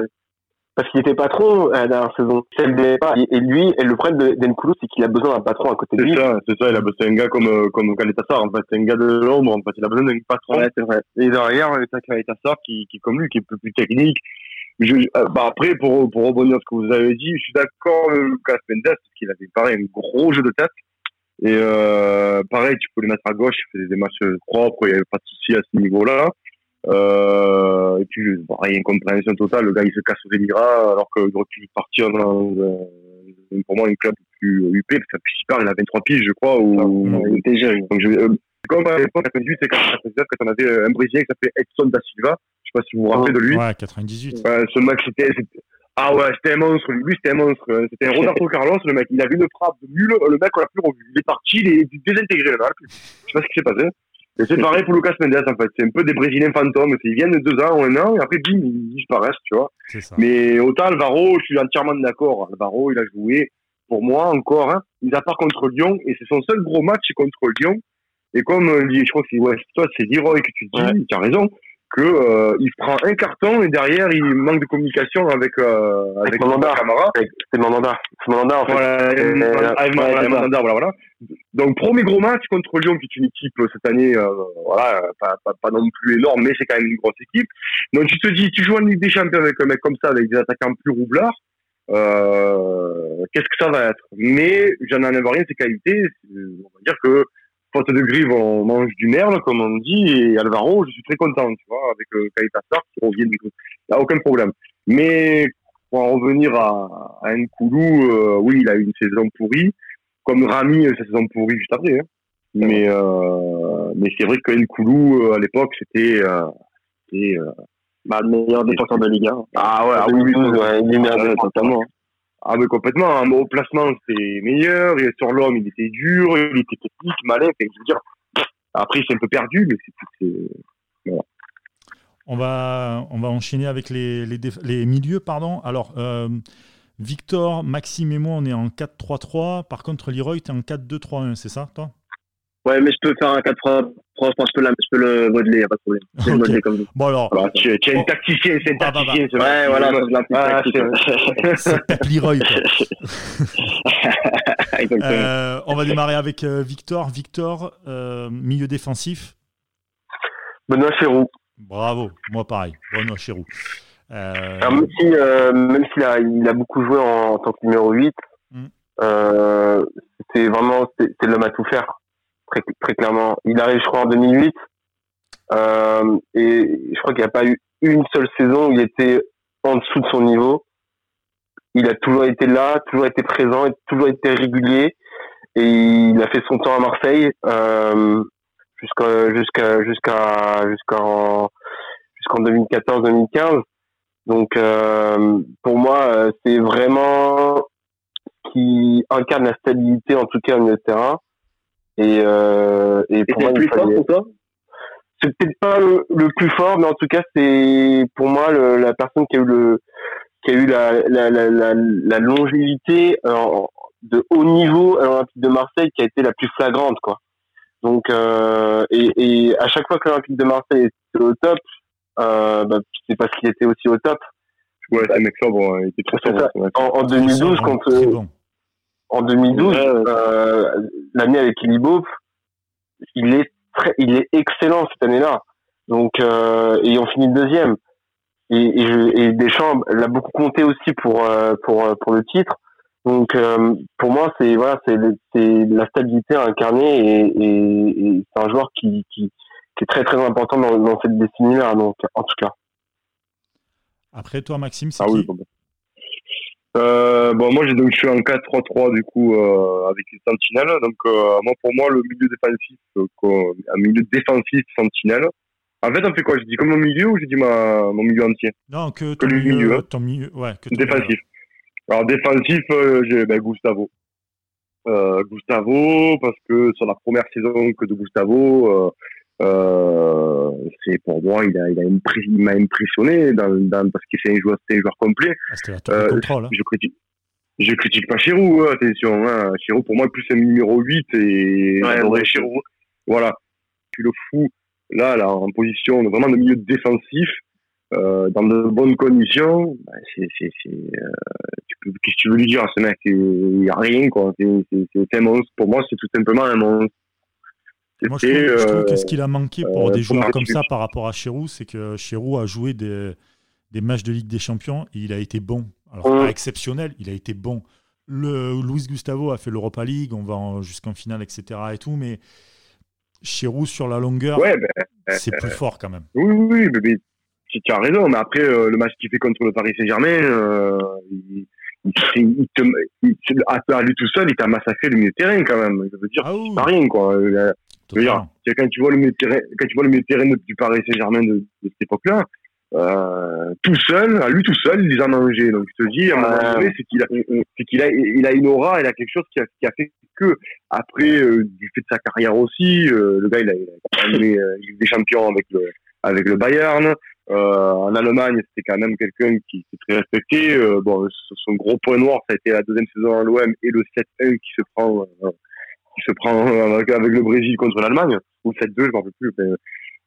Euh, Parce qu'il était patron euh, la dernière saison. Pas. Et, lui, et le problème de- d'Enkoulou, c'est qu'il a besoin d'un patron à côté de C'est lui. ça, c'est ça. Il a c'est un gars comme euh, comme Kaletassar. En fait, c'est un gars de l'ombre. En fait, il a besoin d'un patron. Ouais, c'est vrai. Et derrière, t'as Kaletassar qui qui est comme lui, qui est un peu plus technique. Je, euh, bah après, pour pour rebondir sur ce que vous avez dit, je suis d'accord avec Lucas Mendes parce qu'il avait pareil un gros jeu de tête. Et euh, pareil, tu peux le mettre à gauche, il faisait des matchs propres, il n'y avait pas de souci à ce niveau-là. Euh, et puis, bon, il y a une compréhension totale. Le gars, il se casse aux Émirats alors qu'il aurait pu partir dans, dans- pour moi, un club plus UP, parce qu'il part, il a 23 piges, je crois, ou, il était jeune. donc, je, euh, comme à l'époque, à 98, c'est quand quand on avait euh, un Brésilien qui s'appelait Edson da Silva. Je sais pas si vous vous rappelez de lui. Ouais, 98. Ouais, ce mec, c'était, ah ouais, c'était un monstre. Lui, c'était un monstre. Euh, C'était un Roberto Carlos, le mec. Il avait une frappe de nul. Le mec, on l'a plus revu. Il est parti, il est désintégré. Là, je sais pas ce qui s'est passé. Et c'est pareil pour Lucas Mendes, en fait. C'est un peu des Brésiliens fantômes. Ils viennent de deux ans ou un an, et après, bim, ils disparaissent, tu vois. C'est ça. Mais autant Alvaro, je suis entièrement d'accord. Alvaro, il a joué, pour moi encore, hein, mis à part contre Lyon, et c'est son seul gros match contre Lyon. Et comme euh, je crois que c'est ouais, toi, c'est Leroy que tu dis, Ouais. tu as raison, que euh, il prend un carton et derrière il manque de communication avec euh, avec Mandanda. Camara. C'est Mandanda. C'est Mandanda, en fait. Voilà, Euh, avec Mandanda. Mandanda, voilà, voilà. Donc premier gros match contre Lyon, qui est une équipe euh, cette année, euh, voilà, euh, pas, pas, pas non plus énorme, mais c'est quand même une grosse équipe. Donc tu te dis, tu joues en Ligue des Champions avec un mec comme ça, avec des attaquants plus roublards, euh, qu'est-ce que ça va être? Mais j'en enlève rien ses qualités. On va dire que faute de grive, on mange du merde, comme on dit, et Alvaro, je suis très content, tu vois, avec euh, qui revient du coup. Il n'y a aucun problème. Mais pour en revenir à, à Nkoulou, euh, oui, il a eu une saison pourrie, comme Rami, euh, sa saison pourrie juste après. hein. Mais, euh, mais c'est vrai que Nkoulou, à l'époque, c'était... Bah, le meilleur défenseur de Ligue 1. ah ouais, ah oui, oui, 2012, ouais, il est meilleur Ouais, totalement. Ah mais complètement, hein. au placement c'était meilleur, et sur l'homme il était dur, il était technique, malin, je veux dire, après c'est un peu perdu, mais c'est... c'est- On va, on va enchaîner avec les, les, milieux. Pardon. Alors, euh, Victor, Maxime et moi, on est en 4-3-3. Par contre, Leroy, tu es en 4-2-3-1, c'est ça, toi? Ouais, mais je peux faire un 4 3 3 je pense que je peux, la- je peux le modeler, y a pas de problème. Je vais le modeler comme vous. Bon, alors, Voilà, tu, tu es Oh. un tacticien, c'est un Bah, bah, bah. tacticien. ce Ouais, voilà, Il- c'est Ah, tactique, c'est- Pep Leroy. Euh, on va démarrer avec euh, Victor. Victor, euh, milieu défensif. Benoît Chéroux. Bravo. Moi, pareil. Benoît Chéroux. Euh, Alors, même si, euh, même s'il a, il a beaucoup joué en, en tant que numéro 8, Mm. euh, c'est vraiment, c'est c'est l'homme à tout faire. Très, très clairement. Il arrive, je crois, en 2008. Euh, et je crois qu'il n'y a pas eu une seule saison où il était en dessous de son niveau. Il a toujours été là, toujours été présent, toujours été régulier. Et il a fait son temps à Marseille, euh, jusqu'à, jusqu'à, jusqu'à, jusqu'en, jusqu'en 2014-2015. Donc euh, pour moi, euh, c'est vraiment qui incarne la stabilité en tout cas au milieu terrain. Et, euh, et Et pour c'est moi, le plus fort fallait- pour toi? C'est peut-être pas le, le plus fort, mais en tout cas, c'est pour moi le- la personne qui a eu le qui a eu la, la, la, la, la longévité euh, de haut niveau à l'Olympique de Marseille qui a été la plus flagrante, quoi. Donc, euh, et, et à chaque fois que l'Olympique de Marseille était au top, euh, bah, c'est parce qu'il était aussi au top. Ouais, c'est un mec sobre, il était très C'est sobre. En, en 2012, Très quand très euh, bon. En 2012, Ouais, ouais. euh, l'année avec Ilibop, il est très, il est excellent cette année-là. Donc, euh, et on finit deuxième. Et, et, je, et Deschamps l'a beaucoup compté aussi pour euh, pour pour le titre. Donc, euh, pour moi, c'est voilà, c'est c'est la stabilité incarnée et, et, et c'est un joueur qui, qui qui est très très important dans, dans cette décennie-là. Donc, en tout cas. Après, toi, Maxime, c'est Ah qui? oui, bon. Euh, bon, moi, j'ai donc, je suis en 4-3-3, du coup, euh, avec une sentinelle. Donc, euh, moi, pour moi, le milieu défensif, euh, un milieu défensif sentinelle. En fait, on fait quoi? J'ai dit comme mon milieu ou j'ai dit ma, mon milieu entier? Non, que Que ton le milieu. milieu, hein. ton milieu ouais, que ton Défensif. Alors, défensif, euh, j'ai ben, Gustavo. Euh, Gustavo, parce que sur la première saison que de Gustavo, euh, c'est pour moi, il a, il a impré- il m'a impressionné dans, dans, parce que c'est un joueur, c'est un joueur complet. Ah, Euh, contrôle. hein. Je critique. je critique pas Chirou, hein, attention. Hein. Chirou, pour moi, plus un numéro 8 et ouais, Chirou. Voilà. Tu le fous là, là, en position vraiment de milieu défensif, euh, dans de bonnes conditions. Bah, c'est, c'est, c'est, euh, qu'est-ce que tu veux lui dire à ce mec? Il n'y a rien, quoi. C'est, c'est, un monstre. Pour moi, c'est tout simplement un monstre. Moi, je trouve, que ce qu'il a manqué pour des joueurs comme ça par rapport à Chirou, c'est que Chirou a joué des, des matchs de Ligue des Champions et il a été bon. Alors, pas exceptionnel, il a été bon. Le, Luis Gustavo a fait l'Europa League, on va jusqu'en finale, etc. et tout, mais Chirou sur la longueur, ben, c'est plus fort quand même. Oui, oui, oui, tu as raison, mais après, euh, le match qu'il fait contre le Paris Saint-Germain, euh, il, il, te, à lui tout seul, il t'a massacré le milieu de terrain quand même. Je veux dire, ah c'est pas rien, quoi. Euh, dire, quand tu vois le terrain, quand tu vois le terrain du Paris Saint-Germain de, de, cette époque-là, euh, tout seul, à lui tout seul, il les a mangés. Donc je te dis, à un moment donné, c'est qu'il a, c'est qu'il a, il a une aura, il a quelque chose qui a, qui a fait que après, euh, du fait de sa carrière aussi, euh, le gars, il a, il a gagné des champions avec le, avec le Bayern. en Allemagne, c'était quand même quelqu'un qui était très respecté. bon, son gros point noir, ça a été la deuxième saison à l'OM et le 7-1 qui se prend, qui se prend avec, avec le Brésil contre l'Allemagne ou 7-2, je m'en rappelle plus.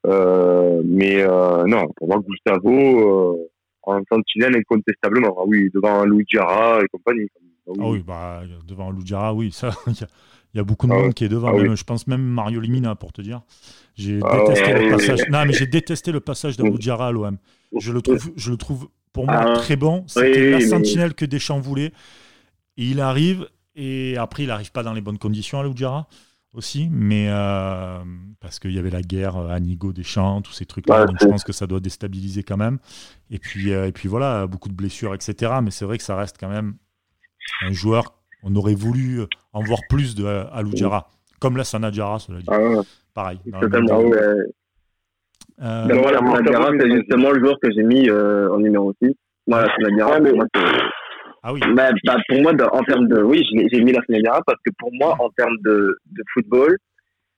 Euh, mais euh, non, pour moi, Gustavo, euh, en sentinelle incontestablement. Ah oui, devant Louis Jara et compagnie. Ah oui, bah, devant Louis Jara, oui, ça, il y, a beaucoup de ah monde qui est devant. Ah je pense même Mario Limina, pour te dire. J'ai détesté le passage. Non, mais j'ai détesté le passage de Jara à l'OM. Je le trouve, je le trouve pour moi très bon. C'était la sentinelle que Deschamps voulait. Et il arrive et après il n'arrive pas dans les bonnes conditions à Loudjara aussi, mais euh, parce qu'il y avait la guerre euh, Anigo Deschamps, tous ces trucs-là, donc je pense que ça doit déstabiliser quand même. Et puis, euh, et puis voilà, beaucoup de blessures, etc. Mais c'est vrai que ça reste quand même un joueur, on aurait voulu en voir plus de Aloudjara, comme la Sanadjara, cela dit. Ah Pareil. Totalement. Euh, c'est justement le joueur que j'ai mis en numéro 6. Moi, la Sanadjara, ah oui. bah, pour moi, en termes de, oui, j'ai mis la Diarra parce que pour moi, en termes de, de football,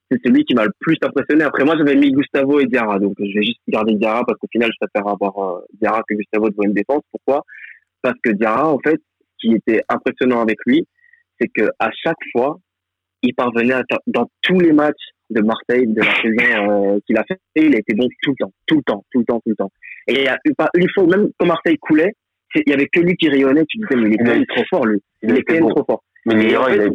c'est celui qui m'a le plus impressionné. Après, moi, j'avais mis Gustavo et Diarra, donc je vais juste garder Diarra parce qu'au final, je préfère avoir euh, Diarra que Gustavo devant une défense. Pourquoi? Parce que Diarra, en fait, ce qui était impressionnant avec lui, c'est que à chaque fois, il parvenait dans tous les matchs de Marseille de la saison euh, qu'il a fait, il a été bon tout le temps, tout le temps, tout le temps, tout le temps. Et il y a pas une fois, même quand Marseille coulait, il y avait que lui qui rayonnait. Tu disais, mais il est quand même trop fort, lui. Il, est quand même trop fort. Mais en fait,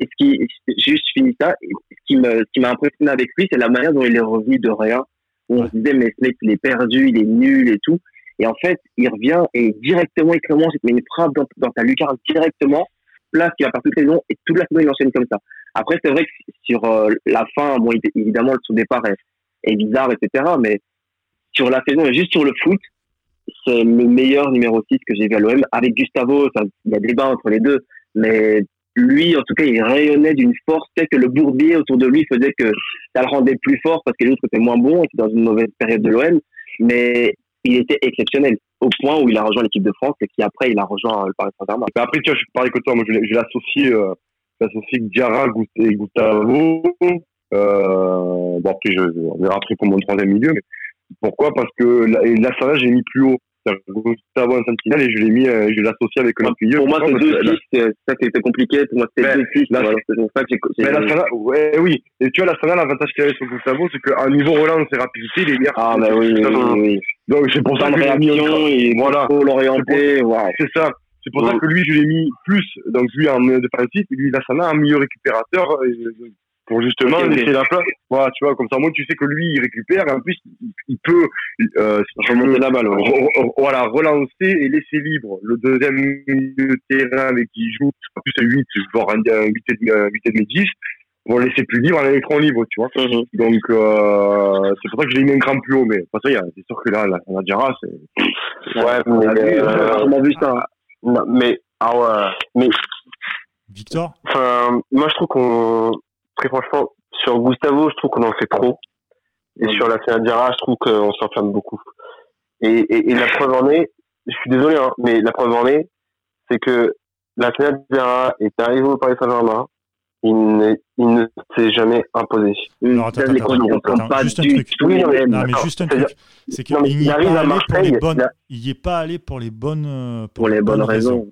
ce qui, juste fini ça, ce qui me, qui m'a impressionné avec lui, c'est la manière dont il est revenu de rien. Où on se disait, mais ce mec, il est perdu, il est nul et tout. Et en fait, il revient et directement, il commence, il met une frappe dans, dans ta lucarne directement, place qui va faire toute la saison, et toute la saison, il enchaîne comme ça. Après, c'est vrai que sur euh, la fin, bon, évidemment, son départ est, est bizarre, etc. Mais sur la saison et juste sur le foot, c'est le meilleur numéro 6 que j'ai vu à l'OM. Avec Gustavo, il y a débat entre les deux, mais lui, en tout cas, il rayonnait d'une force telle que le bourbier autour de lui faisait que ça le rendait plus fort parce que les autres étaient moins bons, était dans une mauvaise période de l'OM, mais il était exceptionnel au point où il a rejoint l'équipe de France et qui après il a rejoint le Paris Saint-Germain. Après, tu vois, je parlais que toi, moi je l'ai associé, euh, associé Diarra et Gustavo. Euh, bon, après, je, on verra après pour mon troisième milieu, pourquoi? Parce que la, la j'ai mis plus haut. Gustavo Sentinel et je l'ai mis, euh, je l'ai associé avec le milieu. Pour moi, c'est deux fils, c'est ça qui était compliqué. Pour moi, c'était deux fils. C'est pour ça que j'ai. Mais la ouais, oui. Et tu vois, la Sana, l'avantage qu'il avait sur Gustavo, c'est qu'à niveau relance et rapidité, il est meilleur. Ah, bah oui, oui. Donc, c'est pour ça que mis et voilà. l'orienter. C'est ça. C'est pour ça mm. que lui, je l'ai mis plus, donc lui en défensif, et lui, la Sana, un milieu récupérateur, pour justement laisser la place. Voilà, tu vois, comme ça, moi, tu sais que lui, il récupère, et en plus, il, peut euh, remonter la balle, voilà, relancer et laisser libre le deuxième milieu de terrain avec qui il joue, en plus, c'est 8, voire un 8 et demi, 10, pour laisser plus libre un électron libre, tu vois. Mm-hmm. Donc, euh, c'est pour ça que je l'ai mis un cran plus haut, mais pas ça, c'est sûr que là, là on a Dira, c'est. Ouais, mais, euh, on a vu ça. mais, ah ouais, mais. Victor? Enfin, moi, je trouve qu'on très franchement, sur Gustavo, je trouve qu'on en fait trop. Et sur la Dira, je trouve qu'on s'enferme beaucoup. Et, et, la preuve en est, je suis désolé, hein, mais la preuve en est, c'est que la Dira est arrivé au Paris Saint-Germain, il, ne s'est jamais imposé. Non, attends, attends, juste un truc. Oui, non, mais juste un truc. C'est qu'il n'y est pas allé pour les bonnes. Il n'y est pas allé pour les bonnes. Pour, les bonnes, raisons.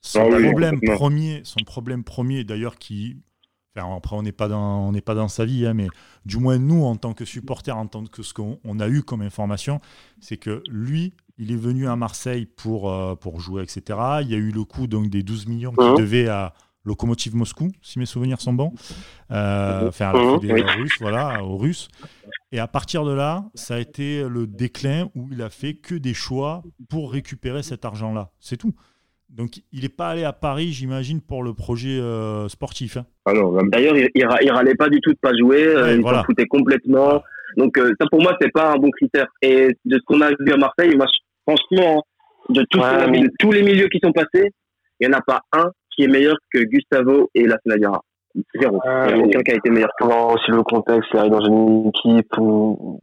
Son problème premier, son problème premier, d'ailleurs, qui Enfin, après, on n'est pas dans, on n'est pas dans sa vie, hein, mais du moins nous, en tant que supporters, en tant que ce qu'on a eu comme information, c'est que lui, il est venu à Marseille pour, euh, pour jouer, etc. Il y a eu le coup donc des 12 millions qu'il devait à Lokomotiv Moscou, si mes souvenirs sont bons, euh, enfin des Russes, voilà, aux Russes. Et à partir de là, ça a été le déclin où il a fait que des choix pour récupérer cet argent-là. C'est tout. Donc, il n'est pas allé à Paris, j'imagine, pour le projet euh, sportif. Hein. Ah D'ailleurs, il, il, râlait pas du tout de pas jouer. Euh, il s'en foutait complètement. Donc, euh, ça, pour moi, c'est pas un bon critère. Et de ce qu'on a vu à Marseille, moi, franchement, de, tous les milieux qui sont passés, il n'y en a pas un qui est meilleur que Gustavo et la Senadiara. Zéro. il n'y a aucun qui a été meilleur. Non, aussi le contexte, il arrive dans une équipe où...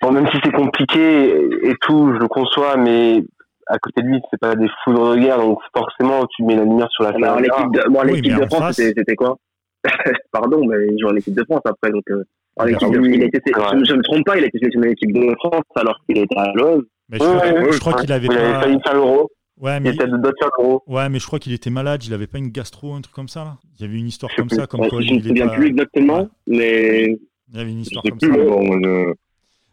Bon, même si c'est compliqué et tout, je le conçois, mais à côté de lui, c'est pas des foudres de guerre, donc forcément, tu mets la lumière sur la scène. Alors, l'équipe de, moi, l'équipe de France, c'était quoi Pardon, mais il joue en équipe de France après, donc. Euh, en équipe de, il était, je, me trompe pas, il a été sélectionné en équipe de France alors qu'il était à l'OM. Mais je, crois, qu'il avait pas. Il avait failli faire l'euro. Ouais, mais... Il était de. Ouais, mais je crois qu'il était malade, il avait pas une gastro, un truc comme ça, là. Il y avait une histoire comme ça, comme quoi. Je ne me souviens plus exactement, mais. Il y avait une histoire comme ça.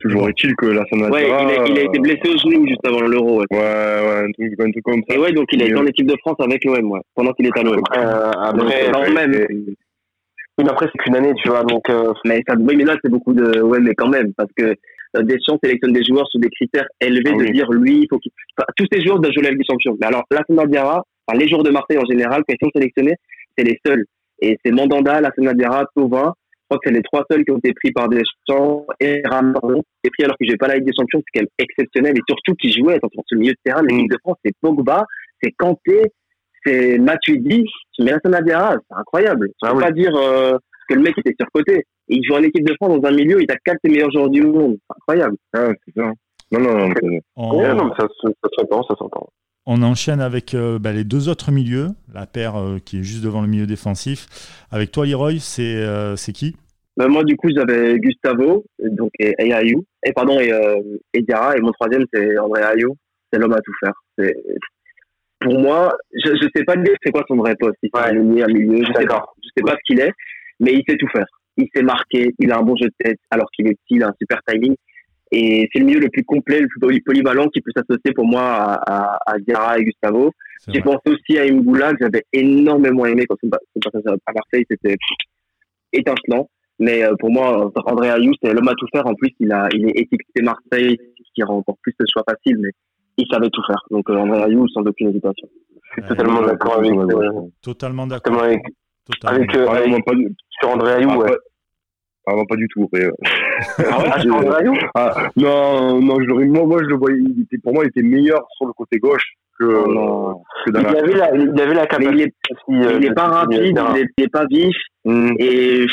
Toujours est-il que la Ouais, il a, il a, été blessé au genou juste avant l'Euro. Ouais. ouais, ouais, un truc, un truc comme ça. Et ouais, donc il est en équipe de France avec l'OM, ouais, pendant qu'il est à l'OM. Euh, après, quand même. Oui, mais après, c'est qu'une année, tu vois, donc. Euh... Mais ça, oui, mais là, c'est beaucoup de. Ouais, mais quand même, parce que euh, Deschamps sélectionne des joueurs sous des critères élevés ah, de dire lui, il faut qu'il. Enfin, tous ces joueurs doivent jouer la Ligue des Champions. Mais alors, la Diarra, enfin, les joueurs de Marseille en général, quand ils sont sélectionnés, c'est les seuls. Et c'est Mandanda, la Diarra, Tovin, crois que c'est les trois seuls qui ont été pris par des champs et Ramon est pris alors que j'ai pas la Ligue des Champions, c'est quand même exceptionnel et surtout qui jouait dans ce milieu de terrain, l'équipe de France, c'est Pogba, c'est Kanté, c'est Matuidi, tu mets Sanadiara, c'est incroyable. Je ah peux pas dire euh, que le mec était surcoté. il joue en équipe de France dans un milieu, il a quatre des meilleurs joueurs du monde. C'est incroyable. Ah, c'est ça. Non, non, non. non ça, ça s'entend, ça s'entend. On enchaîne avec euh, bah, les deux autres milieux, la paire euh, qui est juste devant le milieu défensif. Avec toi, Leroy, c'est euh, c'est qui? Bah, Moi, du coup, j'avais Gustavo donc, et, Ayou, et, pardon, et, et Diarra, et mon troisième, c'est André Ayou. C'est l'homme à tout faire. Pour moi, je ne sais pas dire c'est quoi son vrai poste. Il ouais. milieu, milieu, je ne sais pas. Je sais pas ce qu'il est, mais il sait tout faire. Il sait marquer, il a un bon jeu de tête, alors qu'il est petit, il a un super timing. Et c'est le milieu le plus complet, le plus polyvalent qui peut s'associer pour moi à, à, Diarra et Gustavo. J'ai pensé aussi à Imgoula, que j'avais énormément aimé quand son passage à Marseille, c'était étincelant. Mais euh, pour moi, André Ayou, c'est l'homme à tout faire. En plus, il, a, il est étiqueté Marseille, ce qui rend encore plus le choix facile, mais il savait tout faire. Donc euh, André Ayou, sans aucune hésitation. Je suis totalement d'accord avec Totalement d'accord. Avec, avec, euh, avec, sur André Ayou, ouais. Ah non, pas du tout. Euh. ah ouais, ah, non, non, je moi, moi, je le voyais. Il était, pour moi, il était meilleur sur le côté gauche que, oh que dans il, la... avait la, il avait la capacité. il n'est euh, pas rapide, il n'est pas vif. Mm. Et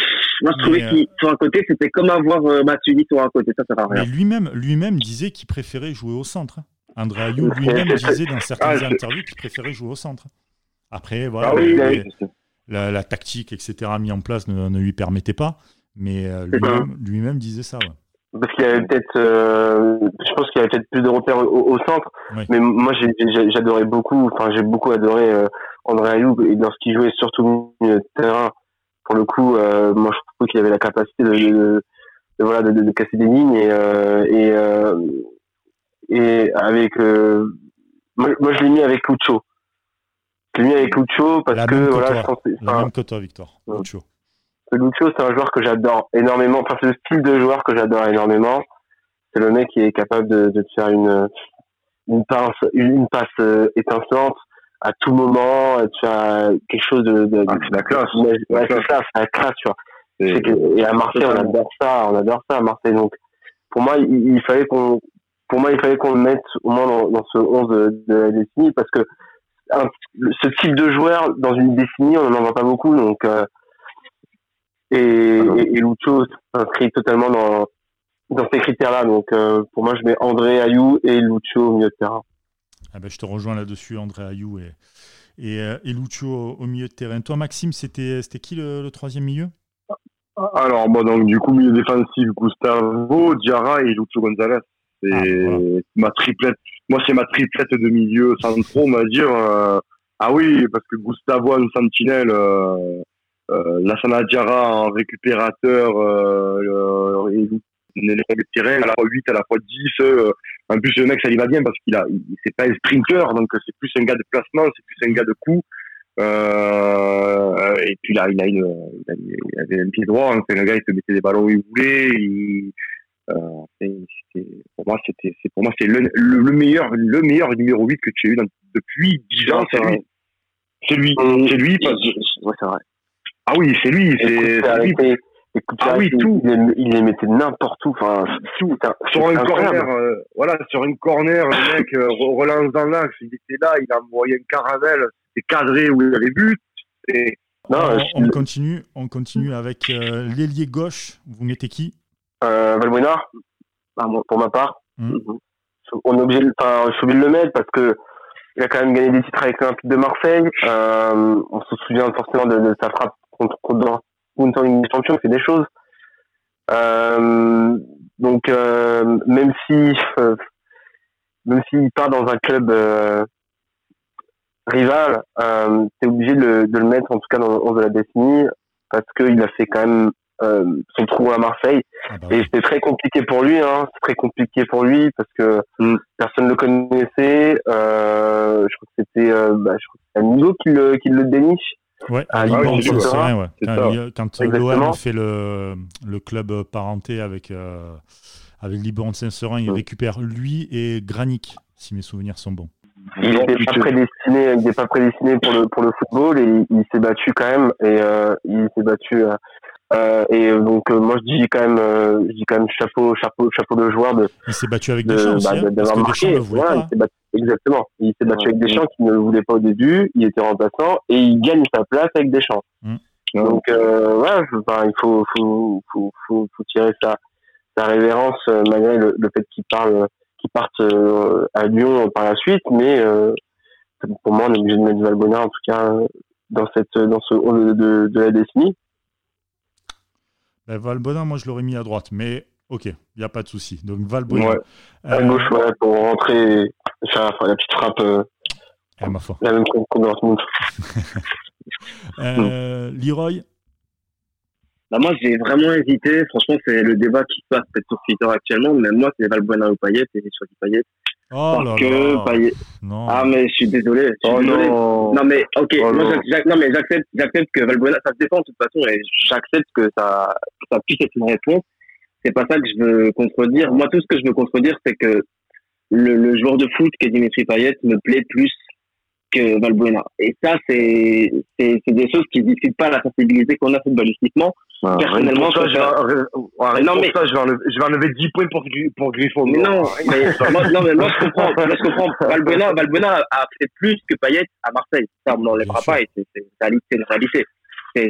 moi, je trouvais euh, qu'il sur un côté, c'était comme avoir euh, Matuidi sur un côté. Ça, ça va rien. Mais lui-même, lui-même disait qu'il préférait jouer au centre. Hein. André Ayou lui-même disait dans certaines ah, interviews qu'il préférait jouer au centre. Après, voilà, ah, oui, la, la, tactique, etc., mis en place ne, ne lui permettait pas. Mais euh, lui-même disait ça. Parce qu'il y avait peut-être, euh, je pense qu'il y avait peut-être plus de repères au, centre. Mais moi, j'adorais beaucoup, enfin, j'ai beaucoup adoré euh, André Ayoub et lorsqu'il jouait surtout milieu de terrain. Pour le coup, moi, je trouve qu'il avait la capacité de, voilà, de, casser des lignes et et, et avec moi, je l'ai mis avec Lucho. Je l'ai mis avec Lucho parce que voilà, je pense, la même que toi, Victor. Lucho. Lucio, c'est un joueur que j'adore énormément. Enfin, c'est le style de joueur que j'adore énormément. C'est le mec qui est capable de, de faire une, une passe, une passe euh, étincelante à tout moment, de faire quelque chose de, de, ah, c'est la classe. Ouais, c'est ça, c'est la classe, tu vois. Et, et à Marseille, on adore ça, on adore ça à Marseille. Donc, pour moi, il, fallait qu'on, pour moi, il fallait qu'on le mette au moins dans, dans ce 11 de, de, la décennie parce que un, ce type de joueur dans une décennie, on n'en voit pas beaucoup. Donc, euh, et, et, et Lucho s'inscrit totalement dans, dans ces critères-là. Donc euh, pour moi, je mets André Ayou et Lucho au milieu de terrain. Ah ben, je te rejoins là-dessus, André Ayou et, et, euh, et Lucho au, milieu de terrain. Toi, Maxime, c'était qui le, troisième milieu? Alors, moi, donc, du coup, milieu défensif, Gustavo, Diarra et Lucho Gonzalez. C'est ah, ma triplette. Moi, c'est ma triplette de milieu centraux, on va dire. Euh, Ah oui, parce que Gustavo en sentinelle, euh, euh, Lassana Diarra en récupérateur, euh, et de terrain à la fois 8, à la fois 10. Euh, en plus, le mec, ça lui va bien parce qu'il a, il, c'est pas un sprinter, donc c'est plus un gars de placement, c'est plus un gars de coup. Euh, et puis là, il a, une, il, avait un pied droit. Hein, le gars, il se mettait des ballons où il voulait. Il, euh, pour moi, c'était, c'est pour moi, c'est le, le, meilleur, le meilleur numéro 8 que tu as eu depuis 10 ans. C'est lui. C'est lui. C'est lui. Ouais, c'est vrai. Ah oui, c'est lui. C'est, lui. ah oui, tout. Il les, mettait n'importe où. Enfin, tout. Sur un corner, euh, voilà, sur une corner, le mec euh, relance dans l'axe. Il était là, il a envoyé un caravelle. C'était cadré où il avait but. Et... Non, on, continue, on continue avec euh, l'ailier gauche. Vous mettez qui? Euh, Valbuena, pour ma part. Hmm. On est obligé, enfin, je suis obligé de le mettre parce que il a quand même gagné des titres avec l'Olympique de Marseille. Euh, on se souvient forcément de, sa frappe contre, contre Dortmund en Ligue des Champions, c'est des choses. Euh, donc euh, même si euh, même s'il part dans un club euh, rival, euh, t'es obligé de le, de le, mettre en tout cas dans le 11 de la décennie parce qu'il a fait quand même son trou à Marseille. Ah bah et c'était très compliqué pour lui, hein. C'est très compliqué pour lui parce que mm. personne ne le connaissait. Euh, je crois que c'était, euh, bah, qui le, qui le déniche. Ouais, à Liban, c'est vrai, ouais. Quand, l'OM fait le, le club parenté avec, euh, avec Liban Saint-Serin, il mm. récupère lui et Granic, si mes souvenirs sont bons. Il n'était pas prédestiné, il pas prédestiné pour le pour le football et il, s'est battu quand même et euh, il s'est battu euh, euh, et donc euh, moi je dis quand même, euh, je dis quand même chapeau, chapeau, chapeau de joueur de. Il s'est battu avec Deschamps aussi, bah, parce que Deschamps ne voulait pas. Il battu, exactement. Il s'est battu avec Deschamps qui ne le voulait pas au début. Il était remplaçant et il gagne sa place avec Deschamps. Mm. Donc euh, ouais, enfin, il faut, faut, faut, faut, faut tirer sa, sa révérence malgré le, le fait qu'il parle, qu'il parte à Lyon par la suite, mais pour moi on est obligé de mettre Valbona en tout cas dans cette dans ce de, de, de la décennie ben, Valbona, moi je l'aurais mis à droite, mais ok, il n'y a pas de souci. Donc Valbona. Ouais. À euh, gauche, ouais, pour rentrer, faire la petite frappe. Euh, ah, ma foi. La même qu'on Dortmund. euh, Leroy bah moi, j'ai vraiment hésité. Franchement, c'est le débat qui se passe peut-être sur Twitter actuellement. Mais moi, c'est Valbuena ou Payet et sur Payet. Oh parce que Payet... Ah, mais je suis désolé. Je suis oh désolé. Non. non. mais ok. Oh moi, non, mais j'accepte, j'accepte que Valbuena, ça se défend de toute façon et j'accepte que ça, ça puisse être une réponse. C'est pas ça que je veux contredire. Moi, tout ce que je veux contredire, c'est que le, le joueur de foot qui est Dimitri Payet me plaît plus que Valbuena. Et ça, c'est des choses qui ne discutent pas la sensibilité qu'on a footballistiquement. Ah, Personnellement, ça, je, vais, non, mais... ça, je, vais enlever, je vais enlever 10 points pour, pour Griffon. Mais non, mais, moi, non, mais moi, je comprends. Moi, je comprends. Valbuena, Valbuena a fait plus que Payet à Marseille. Ça, on n'enlèvera pas et c'est une réalité.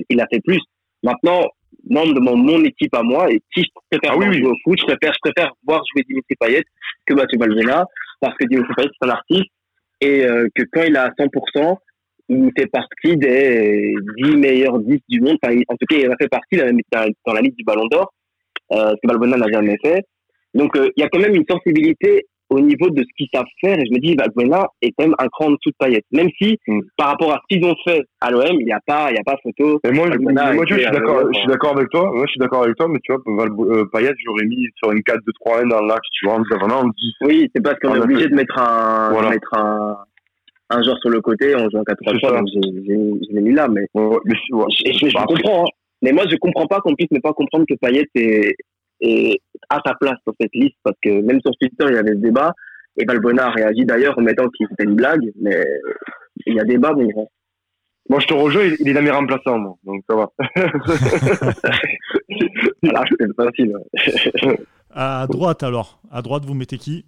Il a fait plus. Maintenant, membre de mon, mon équipe à moi, et si je préfère ah, oui, jouer au foot, je préfère, je préfère voir jouer Dimitri Payet que Mathieu Valbuena, parce que Dimitri Payet, c'est un artiste et euh, que quand il a 100%, il fait partie des 10 meilleurs 10 du monde. Enfin, en tout cas, il a fait partie dans la liste du Ballon d'Or, euh, ce que Balbona n'a jamais fait. Donc, euh, il y a quand même une sensibilité au niveau de ce qu'ils savent faire. Et je me dis, Balbona est quand même un cran en dessous de Payet. Même si, mm. par rapport à ce qu'ils ont fait à l'OM, il n'y a pas, il y a pas photo. Et moi, moi je suis d'accord, je suis d'accord avec toi. Moi, je suis d'accord avec toi, mais tu vois, euh, Payet, j'aurais mis sur une 4-2-3-1 dans l'axe, tu vois, vraiment, on dit. Oui, c'est parce qu'on est obligé de mettre un, de mettre un, un joueur sur le côté, on joue en 4 3 donc je l'ai mis là. Mais, mais je, comprends. Hein. Mais moi, je comprends pas qu'on puisse ne pas comprendre que Payet est, est à sa place sur cette liste, parce que même sur Twitter, il y avait ce débat. Et Balbona a réagi d'ailleurs en mettant qu'il c'était une blague, mais il y a débat, bon grand. Moi, je te rejoins, il est dans mes remplaçants, moi, donc ça va. voilà, c'est facile. à droite, alors. À droite, vous mettez qui?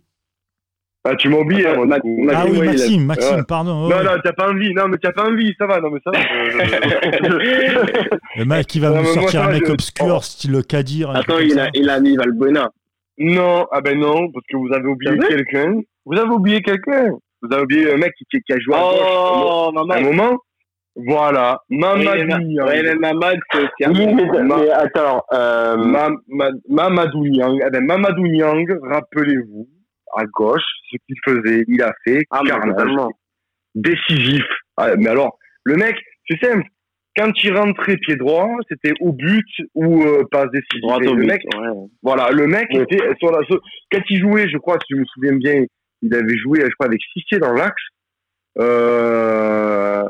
Ah, tu m'as oublié, hein, ah, ah oui, Maxime, Maxime, pardon. non, non, t'as pas envie. Non, mais t'as pas envie, ça va. Non, mais ça va. le mec qui va nous sortir un mec obscur, oh. style Kadir. Attends, il a, il a mis Valbuena. Non, ah ben non, parce que vous avez oublié quelqu'un. Vous avez oublié quelqu'un. Vous avez oublié un mec qui, qui a joué à gauche. Oh, un moment. Voilà, Mamadou Niang. Ouais, mais Mamad, c'est oui, mais, mais attends, euh... Mamadou Niang. Eh ben, Mamadou Niang, rappelez-vous, à gauche, ce qu'il faisait, il a fait ah, décisif, Ah, mais alors, le mec, c'est simple. Quand il rentrait pied droit, c'était au but ou euh, passe décisive. Droit au le but, mec, ouais. voilà, le mec Ouais. était sur la quand il jouait, je crois, si je me souviens bien, il avait joué, je crois, avec dans l'axe. Euh,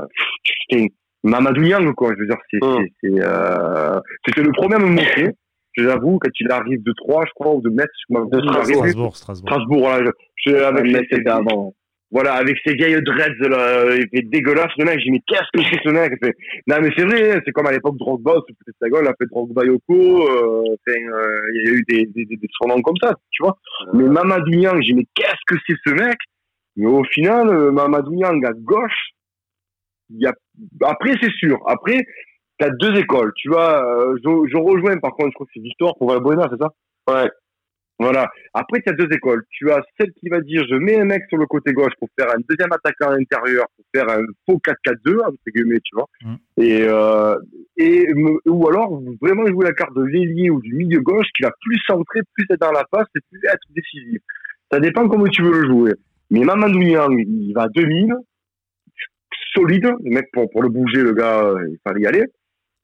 c'était Mamadou Niang, quoi. Je veux dire, c'est, c'est, c'est, euh, c'était le premier à me montrer. Je l'avoue, quand il arrive de 3, je crois, ou de Metz, je m'en- De arrive- Strasbourg, Strasbourg. Strasbourg, voilà. Je, je- avec ses- c'était avant. voilà, avec ses vieilles dreads, là, il fait dégueulasse, le mec. J'ai dit, mais qu'est-ce que c'est ce mec? Il fait, non, mais c'est vrai, hein, c'est comme à l'époque Drogba, c'est sa gueule, il a fait Drogba Yoko, euh, enfin, euh, il y a eu des, des, des, des surnoms comme ça, tu vois. Mais Mamadou Niang, j'ai dit, mais qu'est-ce que c'est ce mec? Mais au final, euh, Mamadou Niang à gauche, il y a, après, c'est sûr. Après, t'as deux écoles, tu vois, euh, je, je rejoins, par contre, je crois que c'est Victor pour Valbuena, c'est ça? Ouais. Voilà. Après, tu as deux écoles. Tu as celle qui va dire je mets un mec sur le côté gauche pour faire un deuxième attaquant à l'intérieur, pour faire un faux 4-4-2, entre guillemets, tu vois. Mm. Et, euh, et ou alors vraiment jouer la carte de l'ailier ou du milieu gauche qui va plus centrer, plus être dans la passe et plus être décisif. Ça dépend comment tu veux le jouer. Mais Mamadou Niang, il va à 2000, solide. Le mec, pour, pour le bouger, le gars, euh, il fallait y aller.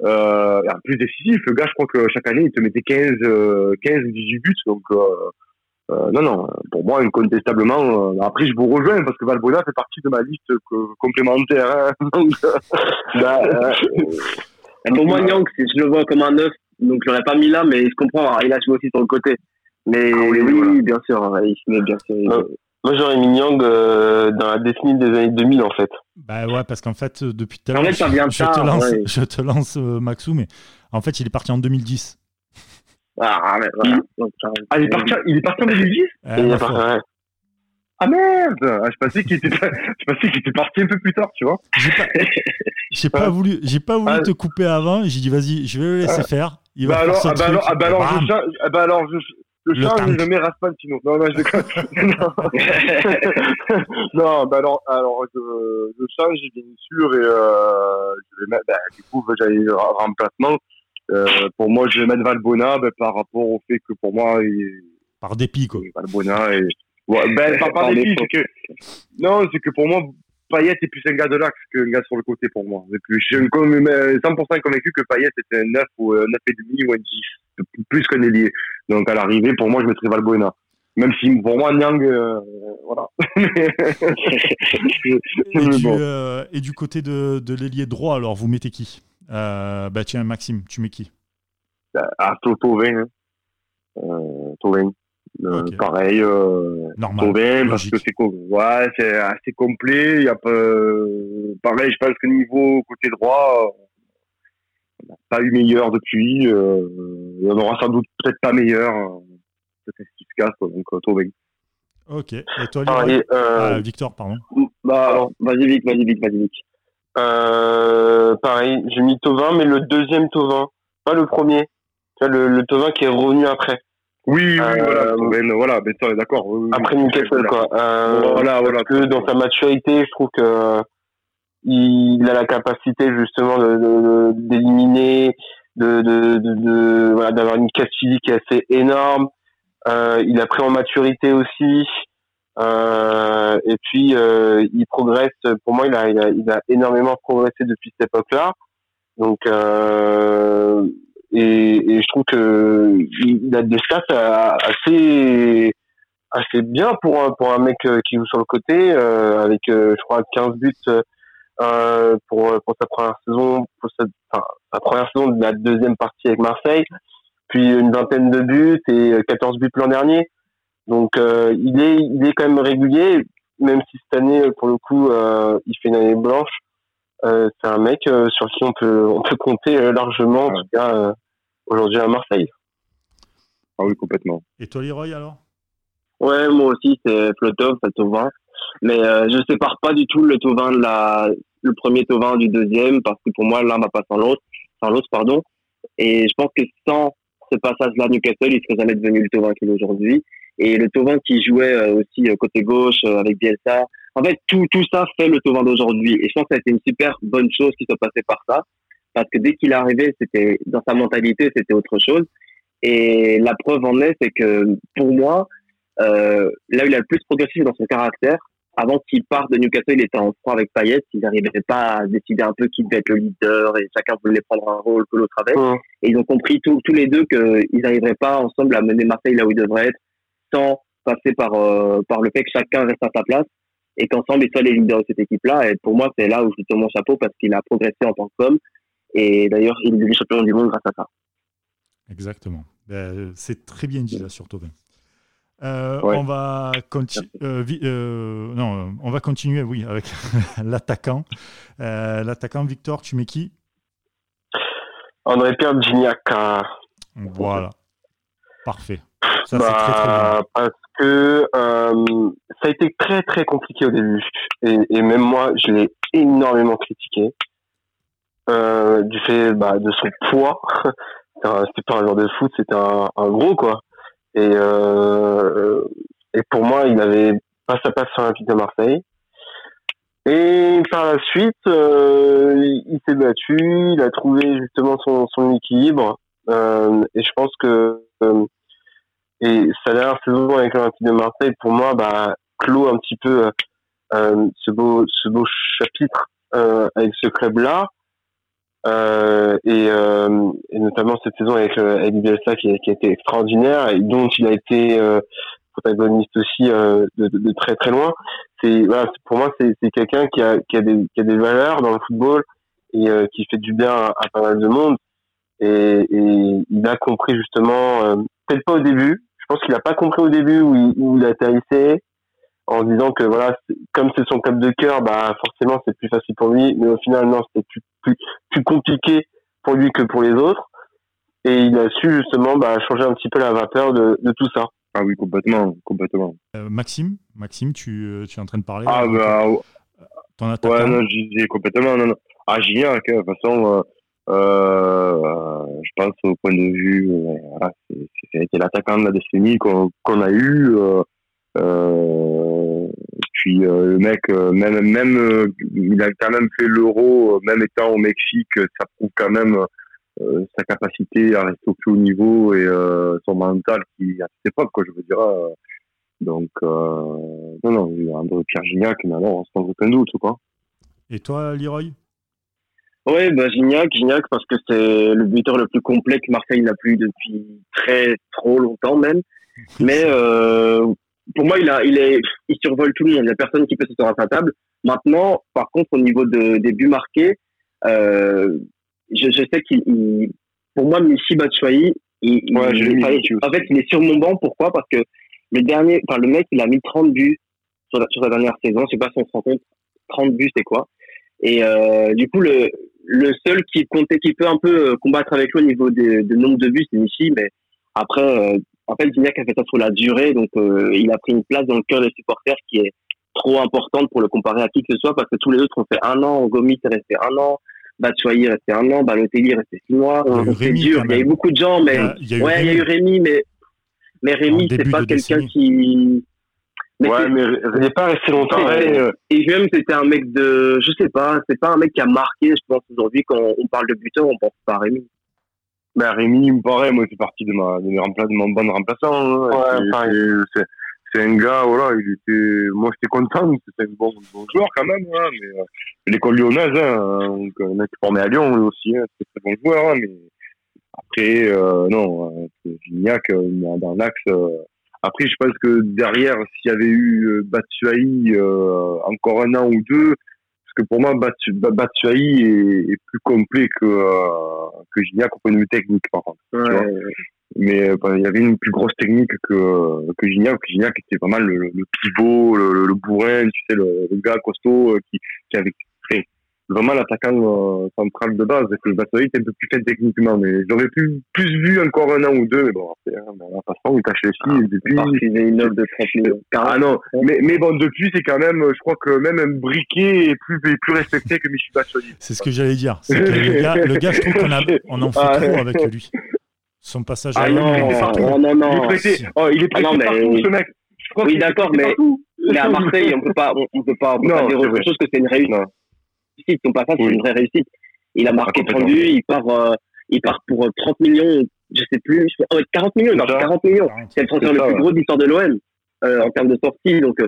Euh, plus décisif, le gars, je crois que chaque année, il te mettait 15, euh, 15 ou 18 buts. Donc, euh, euh, non, non, pour moi, incontestablement. euh, après, je vous rejoins parce que Valbuena fait partie de ma liste que- complémentaire. hein. Donc, euh, bah, euh, pour moi, c'est- je le vois comme un neuf, donc je l'aurais pas mis là, mais je comprends, il a joué aussi sur le côté. Mais Ah oui, oui, voilà. bien sûr, ouais, il se met bien sûr. Moi, j'aurais mis Nyang euh, dans la décennie des années 2000, en fait. Bah ouais, parce qu'en fait, euh, depuis tout à En l'heure, fait, ça vient je, te lance, ouais. je te lance euh, Maxou, mais en fait, il est parti en 2010. Ah, mais voilà. Donc, ça- ah, il est parti, il est parti en 2010 Eh, Et il ma a foi. pas- ouais. Ah merde ah, Je pensais qu'il était, je pensais qu'il était parti un peu plus tard, tu vois. J'ai pas, j'ai pas voulu, j'ai pas voulu Ah. te couper avant. J'ai dit vas-y, je vais le laisser faire. Il va bah faire alors, son ah bah truc. alors, ah bah alors, je ah bah alors, je, Le change tank. et je mets Raspantino. Non, non, je déconne. non. bah alors, alors, je change, bien sûr, et euh, je vais mettre, bah, du coup, j'avais le remplacement. Euh, pour moi, je vais mettre Valbona bah, par rapport au fait que pour moi, il, Par dépit quoi. Valbona et ouais, ben pas par dépit, c'est que non, c'est que pour moi Payet est plus un gars de l'axe qu'un gars sur le côté pour moi. Et puis, je suis comme- euh, 100% convaincu que Payet était un 9 ou un 9 et demi ou un 10, plus qu'un ailier. Donc à l'arrivée, pour moi, je mettrais Valbuena. Même si pour moi Nyang, euh, voilà. Et du, euh, et du côté de, de l'ailier droit, alors vous mettez qui? Euh, Bah tiens, Maxime, tu mets qui? Ah, Tovin, hein. Tovin. Euh. Pareil, euh, Normal. Tovin, parce que c'est ouais, c'est assez complet. Il y a pas, euh, pareil, je pense que niveau côté droit, euh, on n'a pas eu meilleur depuis. Euh, il y en aura sans doute peut-être pas meilleur. Peut-être ce qui se casse, donc Tovin. Ok. Et toi, Ah, et, euh, Victor, pardon. Bah, alors, vas-y vite, vas-y vite, vas-y vite. Euh, pareil, j'ai mis Tovin, mais le deuxième Tovin, pas le premier. Le, le Tovin qui est revenu après, Oui, oui, Euh, voilà, voilà, ça, on est d'accord. oui, après oui, Newcastle, quoi. Euh, Voilà, voilà. Parce que dans sa maturité, je trouve que il a la capacité justement de d'éliminer, de, de, de, de- voilà, d'avoir une casse physique qui est assez énorme. Euh, il a pris en maturité aussi. Euh, et puis euh, il progresse. Pour moi, il a, il a, il a énormément progressé depuis cette époque-là. Donc euh, et, et je trouve que il a des stats euh, assez assez bien pour un, pour un mec euh, qui joue sur le côté euh, avec euh, je crois 15 buts euh, pour pour sa première saison pour sa, enfin, sa première saison de la deuxième partie avec Marseille. Puis une vingtaine de buts et euh, 14 buts l'an dernier. Donc euh, il est il est quand même régulier même si cette année pour le coup euh, il fait une année blanche. euh, c'est un mec euh, sur qui on peut on peut compter euh, largement en tout cas euh, aujourd'hui à Marseille Ah oui, complètement. Et toi, Leroy, alors? Ouais, moi aussi, c'est Flotov, c'est Tovin. Mais euh, je sépare pas du tout le Tovin de la, le premier Tovin du deuxième, parce que pour moi, l'un va pas sans l'autre, sans l'autre, pardon. Et je pense que sans ce passage-là Newcastle, il serait jamais devenu le Tovin qu'il est aujourd'hui. Et le Tovin qui jouait euh, aussi euh, côté gauche euh, avec Bielsa. En fait, tout, tout ça fait le Tovin d'aujourd'hui. Et je pense que ça a été une super bonne chose qui soit passée par ça. Parce que dès qu'il est arrivé, c'était, dans sa mentalité, c'était autre chose. Et la preuve en est, c'est que pour moi, euh, là où il a le plus progressé c'est dans son caractère. avant qu'il parte de Newcastle, il était en froid avec Payet. Ils n'arrivaient pas à décider un peu qui devait être le leader et chacun voulait prendre un rôle que l'autre avait. Et ils ont compris tous tous les deux qu'ils n'arriveraient pas ensemble à mener Marseille là où ils devraient être sans passer par, euh, par le fait que chacun reste à sa place et qu'ensemble ils soient les leaders de cette équipe-là. Et pour moi, c'est là où je lui tourne mon chapeau parce qu'il a progressé en tant qu'homme. Et d'ailleurs, il est devenu champion du monde grâce à ça. Exactement. Ben, c'est très bien dit là sur Tobin. Euh, on va euh, euh, non, on va continuer, oui, avec l'attaquant. l'attaquant Victor, tu mets qui? André Pierre Gignac. Voilà, parfait. Bah, parce que ça a été très très compliqué au début et, même moi, je l'ai énormément critiqué du fait bah, de son poids. c'était pas un joueur de foot, c'était un, gros quoi. Et, euh, et pour moi, il avait pas sa place sur l'Olympique de Marseille. Et par la suite, euh, il, s'est battu, il a trouvé justement son, son équilibre. Euh, et je pense que euh, et sa dernière saison avec l'Olympique de Marseille, pour moi, bah, clôt un petit peu euh, ce beau ce beau chapitre avec ce club-là. Euh, et, euh, et, notamment cette saison avec, euh, avec Bielsa qui, qui, a été extraordinaire et dont il a été euh, protagoniste aussi euh, de, de, de, très très loin. C'est voilà, pour moi c'est quelqu'un qui a, qui, a des, qui a des valeurs dans le football et qui fait du bien à, pas mal de monde. Et, et il a compris justement, peut-être pas au début. Je pense qu'il a pas compris au début où il, où il atterrissait en disant que voilà, comme c'est son club de cœur, bah forcément c'est plus facile pour lui, mais au final non, c'était plus, plus, plus compliqué pour lui que pour les autres. Et il a su justement bah, changer un petit peu la vapeur de, de tout ça. Ah oui, complètement, complètement. Euh, Maxime, Maxime, tu, euh, tu es en train de parler. Ah bah, ton Ouais, non, je disais complètement. Non, non. Ah, Gignac, de toute façon, euh, euh, je pense au point de vue, euh, voilà, c'est l'attaquant de la décennie qu'on a eu. Euh, euh, puis euh, le mec, euh, même même il a quand même fait l'euro, même étant au Mexique, ça prouve quand même sa capacité à rester au plus haut niveau et son mental qui à cette époque, quoi, je veux dire. donc non non, André Pierre Gignac, mais non, sans aucun doute, quoi. Et toi, Leroy? Oui, bah, Gignac, Gignac, parce que c'est le buteur le plus complet que Marseille n'a plus depuis très trop longtemps même. Mais euh, pour moi, il a, il est, il survole tout le monde. Il n'y a personne qui peut se à sa table. Maintenant, par contre, au niveau de, des buts marqués, euh, je, je, sais qu'il, pour moi, Michi Batshuayi, il, ouais, il, en fait, il est sur mon banc. Pourquoi? Parce que le dernier, enfin, le mec, il a mis 30 buts sur, sur sa dernière saison. Je sais pas si on se rend compte. 30 buts, c'est quoi? Et euh, du coup, le, le seul qui comptait, qui peut un peu combattre avec lui au niveau de, de nombre de buts, c'est Michi. Mais après, euh, en fait, Gignac a fait ça sur la durée, donc euh, il a pris une place dans le cœur des supporters qui est trop importante pour le comparer à qui que ce soit, parce que tous les autres ont fait un an, Gomis est resté un an, Batshuayi est resté un an, Balotelli est resté six mois. C'est dur. Il y a eu beaucoup de gens, mais il y a, il ouais, il y a eu Rémi, mais mais Rémi, c'est pas quelqu'un qui. Mais ouais, mais il n'est pas resté longtemps. Ouais, et même, c'était un mec de, je sais pas, c'est pas un mec qui a marqué. Je pense aujourd'hui quand on parle de buteur, on pense pas à Rémi. Ben, Rémi, il me paraît, moi, c'est parti de, ma, de, mes de mon bon remplaçant. Hein. Ouais, c'est un gars, voilà, il était, moi, j'étais content, c'était un bon, bon, joueur quand même, hein, mais euh, l'école lyonnaise, hein, donc, on est formé à Lyon lui aussi, hein, c'est un très bon joueur, hein, mais après, euh, non, euh, Gignac, euh, dans l'axe, euh, après, je pense que derrière, s'il y avait eu Batsuaï encore un an ou deux, parce que pour moi, Batshuayi est, est, plus complet que, euh, que Gignac au point de vue technique, par contre. Ouais. Mais euh, bah, il y avait une plus grosse technique que, que Gignac. Gignac était pas mal le, le pivot, le, le, bourrin, tu sais, le, le gars costaud euh, qui, qui avait vraiment l'attaquant euh, central de base, que le Batshuayi était un peu plus fait techniquement. Mais j'aurais pu plus vu encore un an ou deux, mais bon, après, hein, on passe pas, on cache les filles, et depuis. Il une offre de 30 millions. Ah non, mais, mais bon, depuis, c'est quand même, je crois que même un briquet est plus, est plus respecté que Michel Batshuayi. C'est ce que j'allais dire. Que le, gars, le gars, je trouve qu'on on en fait ah, trop avec lui. Son passage ah à non, non, non, non, Il est prêté, oh, il est prêté ah non, mais... partout, ce mec. oui, d'accord, mais, mais à Marseille, on peut pas, on, peut pas, on peut non, pas dire autre chose que c'est une réussite réussite. Son passage, oui. c'est une vraie réussite. Il a marqué 30 buts, il part, euh, il part pour 30 euh, millions, je sais plus, oh, 40 millions, non, 40 millions. C'est le transfert le plus gros de l'histoire de l'OM, euh, en termes de sortie. Donc, euh,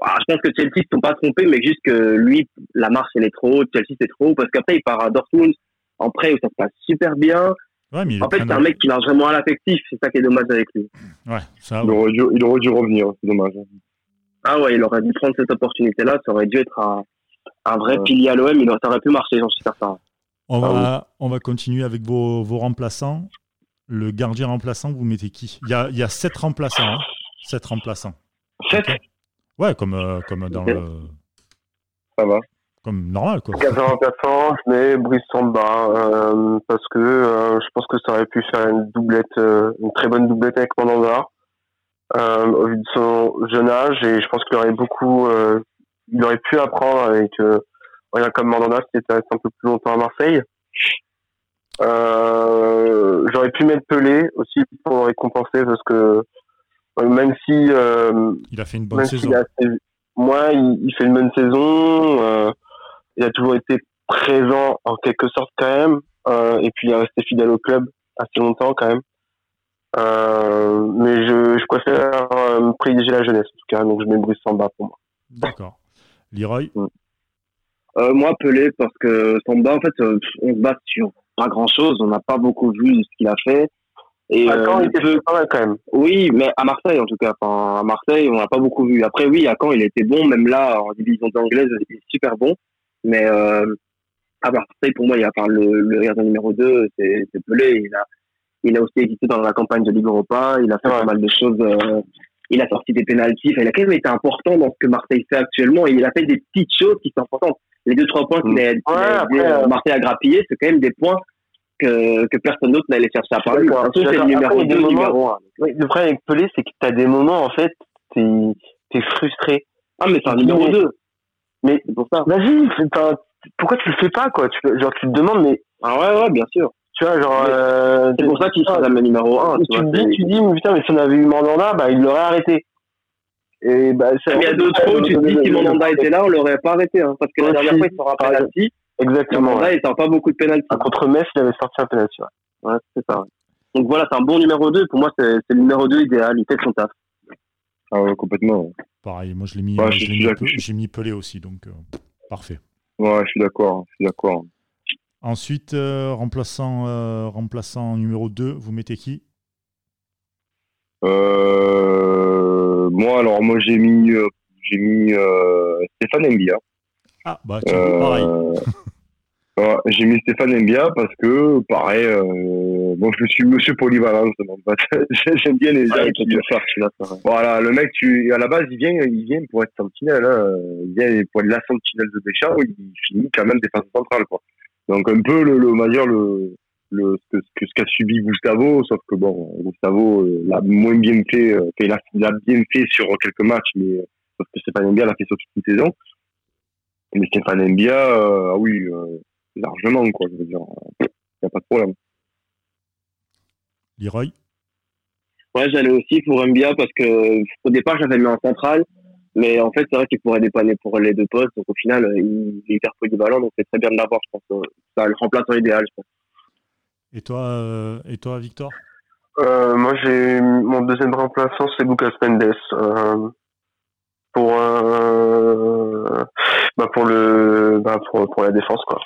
je pense que Chelsea ne sont pas trompés, mais juste que lui, la marche, elle est trop haute. Chelsea, c'est trop haut. Parce qu'après, il part à Dortmund en prêt où ça se passe super bien. Ouais, mais il En fait, c'est un mec qui marche vraiment à l'affectif. C'est ça qui est dommage avec lui. Ouais, ça, Il aurait dû, il aurait dû revenir, c'est dommage. Ah ouais, il aurait dû prendre cette opportunité-là. Ça aurait dû être un, un vrai pilier à l'OM. Il aurait, pu marcher, j'en suis certain. On Ah va, on va continuer avec vos, vos remplaçants. Le gardien remplaçant, vous mettez qui? Il y, a, il y a sept remplaçants. hein. Sept remplaçants. 7 Ouais, comme, euh, comme dans le. Ça va. Comme normal, quoi. Gardien remplaçant, je mets Brice Samba euh, parce que euh, je pense que ça aurait pu faire une doublette, euh, une très bonne doublette avec Mandanda euh, au vu de son jeune âge et je pense qu'il aurait beaucoup, euh, il aurait pu apprendre avec euh, rien comme Mandanda qui était resté un peu plus longtemps à Marseille. Euh, J'aurais pu mettre Pelé aussi pour récompenser parce que euh, même si euh, Il a fait une bonne saison. assez- moi, il, il fait une bonne saison. euh, il a toujours été présent en quelque sorte quand même. euh, et puis il est resté fidèle au club assez longtemps quand même. Euh, mais je, je préfère euh, privilégier la jeunesse en tout cas. Donc je mets Brice Samba pour moi. D'accord. Leroy Euh, moi, Pelé, parce que Samba, en fait, euh, on se base sur pas grand-chose. On n'a pas beaucoup vu de ce qu'il a fait. Et À Caen, euh, il était peu- pas mal quand même. Oui, mais à Marseille en tout cas. Enfin, à Marseille, on n'a pas beaucoup vu. Après, oui, à Caen, il était bon. Même là, en division anglaise, il est super bon. Mais euh, à Marseille, pour moi, il y a enfin, le, le gardien numéro 2, c'est c'est Pelé. Il a, il a aussi existé dans la campagne de Ligue Europa. Il a fait Ouais. pas mal de choses. euh, il a sorti des pénalties. Il a quand même été important dans ce que Marseille fait actuellement. Et il a fait des petites choses qui sont importantes. Les deux, trois points qu'il a, a Ouais, euh, Marseille à grappiller, c'est quand même des points que, que personne d'autre n'allait chercher à. D'accord, Surtout, c'est le numéro Après, il y a 2, des moments- numéro 1. Oui, le problème avec Pelé, c'est que tu as des moments en fait, t'es es frustré. Ah, mais c'est un numéro Mais- 2. Mais C'est pour ça. vas-y, pourquoi tu le fais pas quoi? Tu, Genre tu te demandes, mais Ah ouais, ouais, bien sûr. Tu vois, genre. Mais euh, C'est pour ça qu'il sera le numéro 1. tu, Tu vois, dis, tu te dis, mais putain, mais si on avait eu Mandanda, bah, il l'aurait arrêté. Et bah, Mais il y a d'autres fois où tu te dis, si Mandanda était là, on l'aurait pas arrêté. Hein, parce que la dernière fois, il un Par penalty. Exactement. Mandanda, il sort pas beaucoup de penalty. Ah, contre Metz, il avait sorti un penalty. Ouais. Ouais, c'est ça. Donc voilà, c'est un bon numéro 2. Pour moi, c'est le numéro 2 idéal. Il fait son taf. Ah ouais, complètement. Pareil, moi je l'ai mis, Ouais, je je j'ai mis Pelé aussi, donc euh, parfait. Ouais, je suis d'accord. Je suis d'accord. Ensuite, euh, remplaçant, euh, remplaçant numéro 2, vous mettez qui? Euh, moi, alors, moi, j'ai mis, euh, j'ai mis euh, Stéphane Mbia. Ah, bah tiens, pareil. Euh, ouais, j'ai mis Stéphane Mbia parce que, pareil, euh, bon, je suis monsieur polyvalence. donc, en fait, J'aime bien les gens qui, vrai. Voilà, le mec, tu, à la base, il vient, il vient pour être sentinelle, hein. Il vient pour être la sentinelle de Deschamps, il finit quand même défense centrale, quoi. Donc, un peu, le, le, on va dire, le, le, ce que, ce qu'a subi Gustavo, sauf que bon, Gustavo euh, l'a moins bien fait, euh, enfin, il a, il a bien fait sur quelques matchs, mais, euh, sauf que Stéphane Mbia l'a fait sur toute une saison. Mais Stéphane Mbia, euh, ah oui, euh, largement, quoi, je veux dire. Il n'y a pas de problème. Leroy? Ouais, j'allais aussi pour Mbia parce que au départ, j'avais mis en centrale. Mais en fait, c'est vrai qu'il pourrait dépanner pour les deux postes. Donc au final, euh, il il est hyper polyvalent. Donc c'est très bien de l'avoir, je pense. Euh, Ça le remplaçant idéal, je pense. et toi, euh, et toi, Victor? Euh, moi, j'ai mon deuxième remplaçant, c'est Lucas Mendes. Euh, pour, euh, bah, pour le, bah, pour, pour la défense, quoi.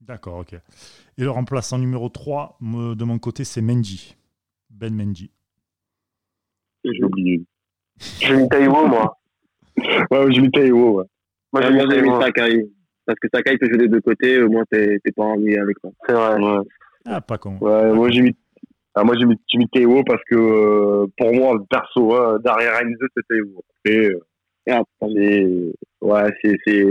D'accord, ok. Et le remplaçant numéro 3, me- de mon côté, c'est Mendy. Ben Mendy. J'ai oublié. J'ai mis Taïwo, moi. Ouais, j'ai mis Théo, ouais. Moi, Ouais, j'ai moi, mis j'ai mis Taïwo. Sakai. Parce que Sakai peut jouer des deux côtés. Au moins, t'es t'es pas ennuyé avec ça. C'est vrai. Ah, pas con. Ouais, moi j'ai mis, ah, moi j'ai mis, j'ai mis Théo parce que euh, pour moi perso, hein, derrière Renzo c'est Théo. Et, euh, c'est, ouais, c'est, c'est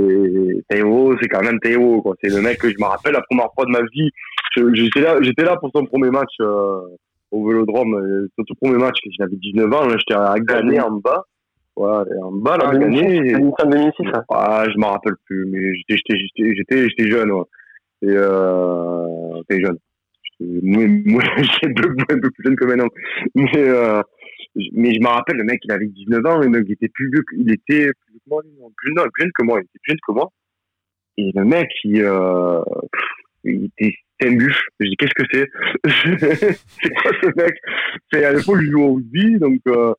Théo, c'est quand même Théo quoi. C'est le mec que je me rappelle la première fois de ma vie. je- J'étais là, j'étais là pour son premier match euh, au Vélodrome, euh, son tout premier match. J'avais 19 ans, j'étais à Gagné en bas. Ouais, et en bas là, Ah, Gagné. 2006, c'est 2006, ça. Ah, je m'en rappelle plus, mais j'étais, j'étais, jeune, ouais. Et, euh, j'étais jeune. Moi, moi, j'étais un peu, un peu plus jeune que maintenant. Mais, euh, mais je me rappelle, le mec, il avait 19 ans, le mec, il était plus vieux, il était plus lui, non, plus, non, plus jeune que moi, il était plus jeune que moi. Et le mec, il, euh, il était, un bûche. Je dis, qu'est-ce que c'est? c'est quoi ce mec? C'est, à l'époque, jouais au rugby, donc, euh,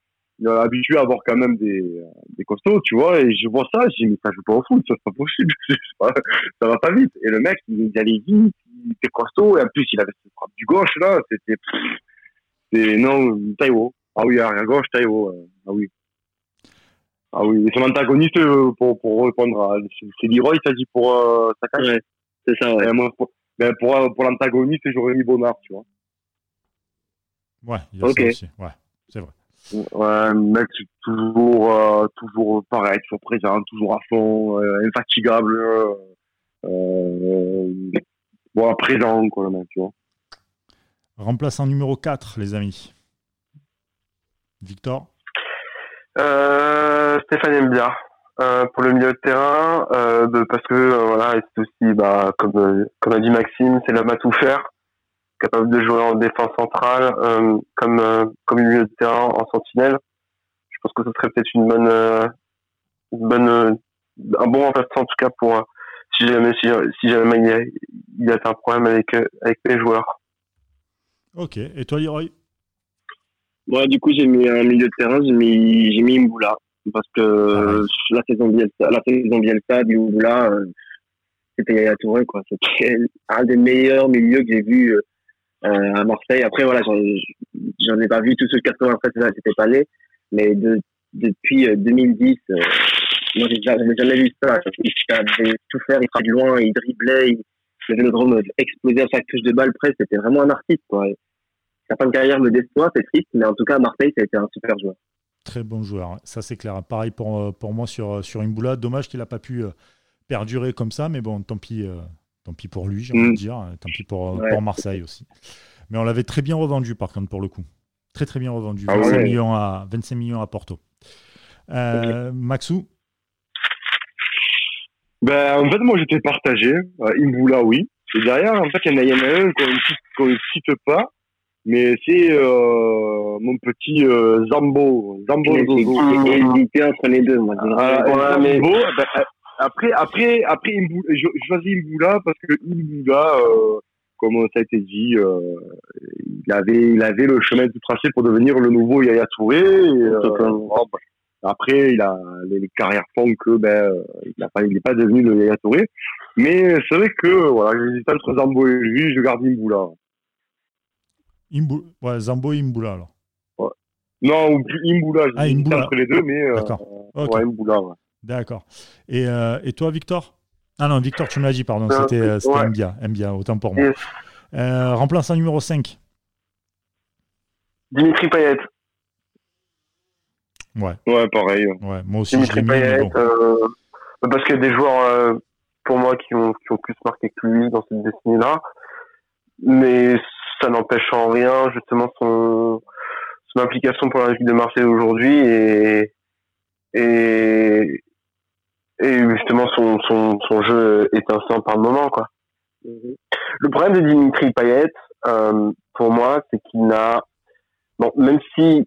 habitué à avoir quand même des, des costauds, tu vois, et je vois ça, je dis, mais ça joue pas au foot, ça, c'est pas possible, ça va pas vite. Et le mec, il, allait vite, il était costaud, et en plus, il avait cette frappe du gauche, là, c'était, c'est, non, Taïwo. Ah oui, à gauche, Taïwo, euh, ah oui. Ah oui, et son antagoniste, euh, pour, pour répondre à, c'est Leroy, ça dit pour, euh, Ouais, c'est ça, ouais. Moi, pour, ben, pour, pour l'antagoniste, j'aurais mis Bonnard, tu vois. Ouais, il y a ça aussi. Ouais, c'est vrai. Ouais, mec, c'est toujours, euh, toujours pareil, toujours présent, toujours à fond, euh, infatigable, euh, euh, bon, présent, quoi, le mec, tu vois. Remplaçant numéro 4, les amis. Victor Euh, Stéphane Mbia euh, pour le milieu de terrain euh, de- parce que euh, voilà c'est aussi bah comme euh, comme a dit Maxime c'est l'homme à tout faire capable de jouer en défense centrale euh, comme euh, comme milieu de terrain en sentinelle je pense que ce serait peut-être une bonne euh, une bonne euh, un bon remplaçant en tout cas pour euh, si jamais si, si jamais il y a, il y a un problème avec euh, avec les joueurs Ok. Et toi, Leroy? Moi, du coup, j'ai mis un milieu de terrain, j'ai mis, j'ai mis Mboula. Parce que Ah la saison Bielsa, la saison Bielsa, du Mboula, euh, c'était Yaya Touré, quoi. C'était un des meilleurs milieux que j'ai vu euh, à Marseille. Après, voilà, j'en, ai pas vu tous ceux de 93, là, j'étais pas né. Mais de, depuis euh, 2010, euh, moi, j'ai jamais, vu ça. Il savait tout faire, il frappait loin, il driblait, il, le vélodrome explosait à chaque touche de balle presque. C'était vraiment un artiste, quoi. Sa fin de carrière me déçoit, c'est triste, mais en tout cas, à Marseille, ça a été un super joueur. Très bon joueur, ça c'est clair. Pareil pour, euh, pour moi sur, euh, sur Imboula. Dommage qu'il n'a pas pu euh, perdurer comme ça, mais bon, tant pis, euh, tant pis pour lui, j'ai envie Mm. de dire. Tant pis pour, Ouais. pour Marseille aussi. Mais on l'avait très bien revendu par contre pour le coup. Très très bien revendu. Ah 25, ouais. millions à, 25 millions à Porto. Euh, Maxou? Ben, en fait, moi, j'étais partagé. Euh, Imboula, oui. Et derrière, en fait, il y en a, y en a un qu'on ne cite- pas, mais c'est euh, mon petit euh, Zambo. Zambo Zozo. j'ai hésité entre les deux, moi. Ah, Zambo, ben, euh, après, après, après, Imboula, je, je choisis Imboula parce que Imboula, euh, comme ça a été dit, euh, il avait, il avait le chemin tout tracé pour devenir le nouveau Yaya Touré. Et, euh, ben, après, il a les, les carrières font que ben, il a pas, il n'est pas devenu le Yaya Touré. Mais c'est vrai que voilà, j'hésite entre Zambo et lui, je garde Imboula. Imbou- ouais, Zambo et Imboula alors. Non, ou plus Imboula, Ah, j'hésite Imboula. entre les deux, mais euh, D'accord. euh, Ok. ouais, Imboula. ouais. D'accord. Et, euh, et toi, Victor? Ah non, Victor, tu me l'as dit, pardon. Euh, C'était euh, ouais. Mbia. Mbia, autant pour moi. Euh, remplaçant numéro 5. Dimitri Payet Ouais, Ouais, pareil. ouais. Moi aussi, je Dimitri mis, mais Payet, bon. euh, parce qu'il y a des joueurs pour moi qui ont, qui ont plus marqué que lui dans cette décennie-là, mais ça n'empêche en rien justement son, son implication pour la Ligue de Marseille aujourd'hui et, et, et justement son, son, son jeu étincelant par moment quoi. Le problème de Dimitri Payet, euh, pour moi, c'est qu'il n'a, bon, même si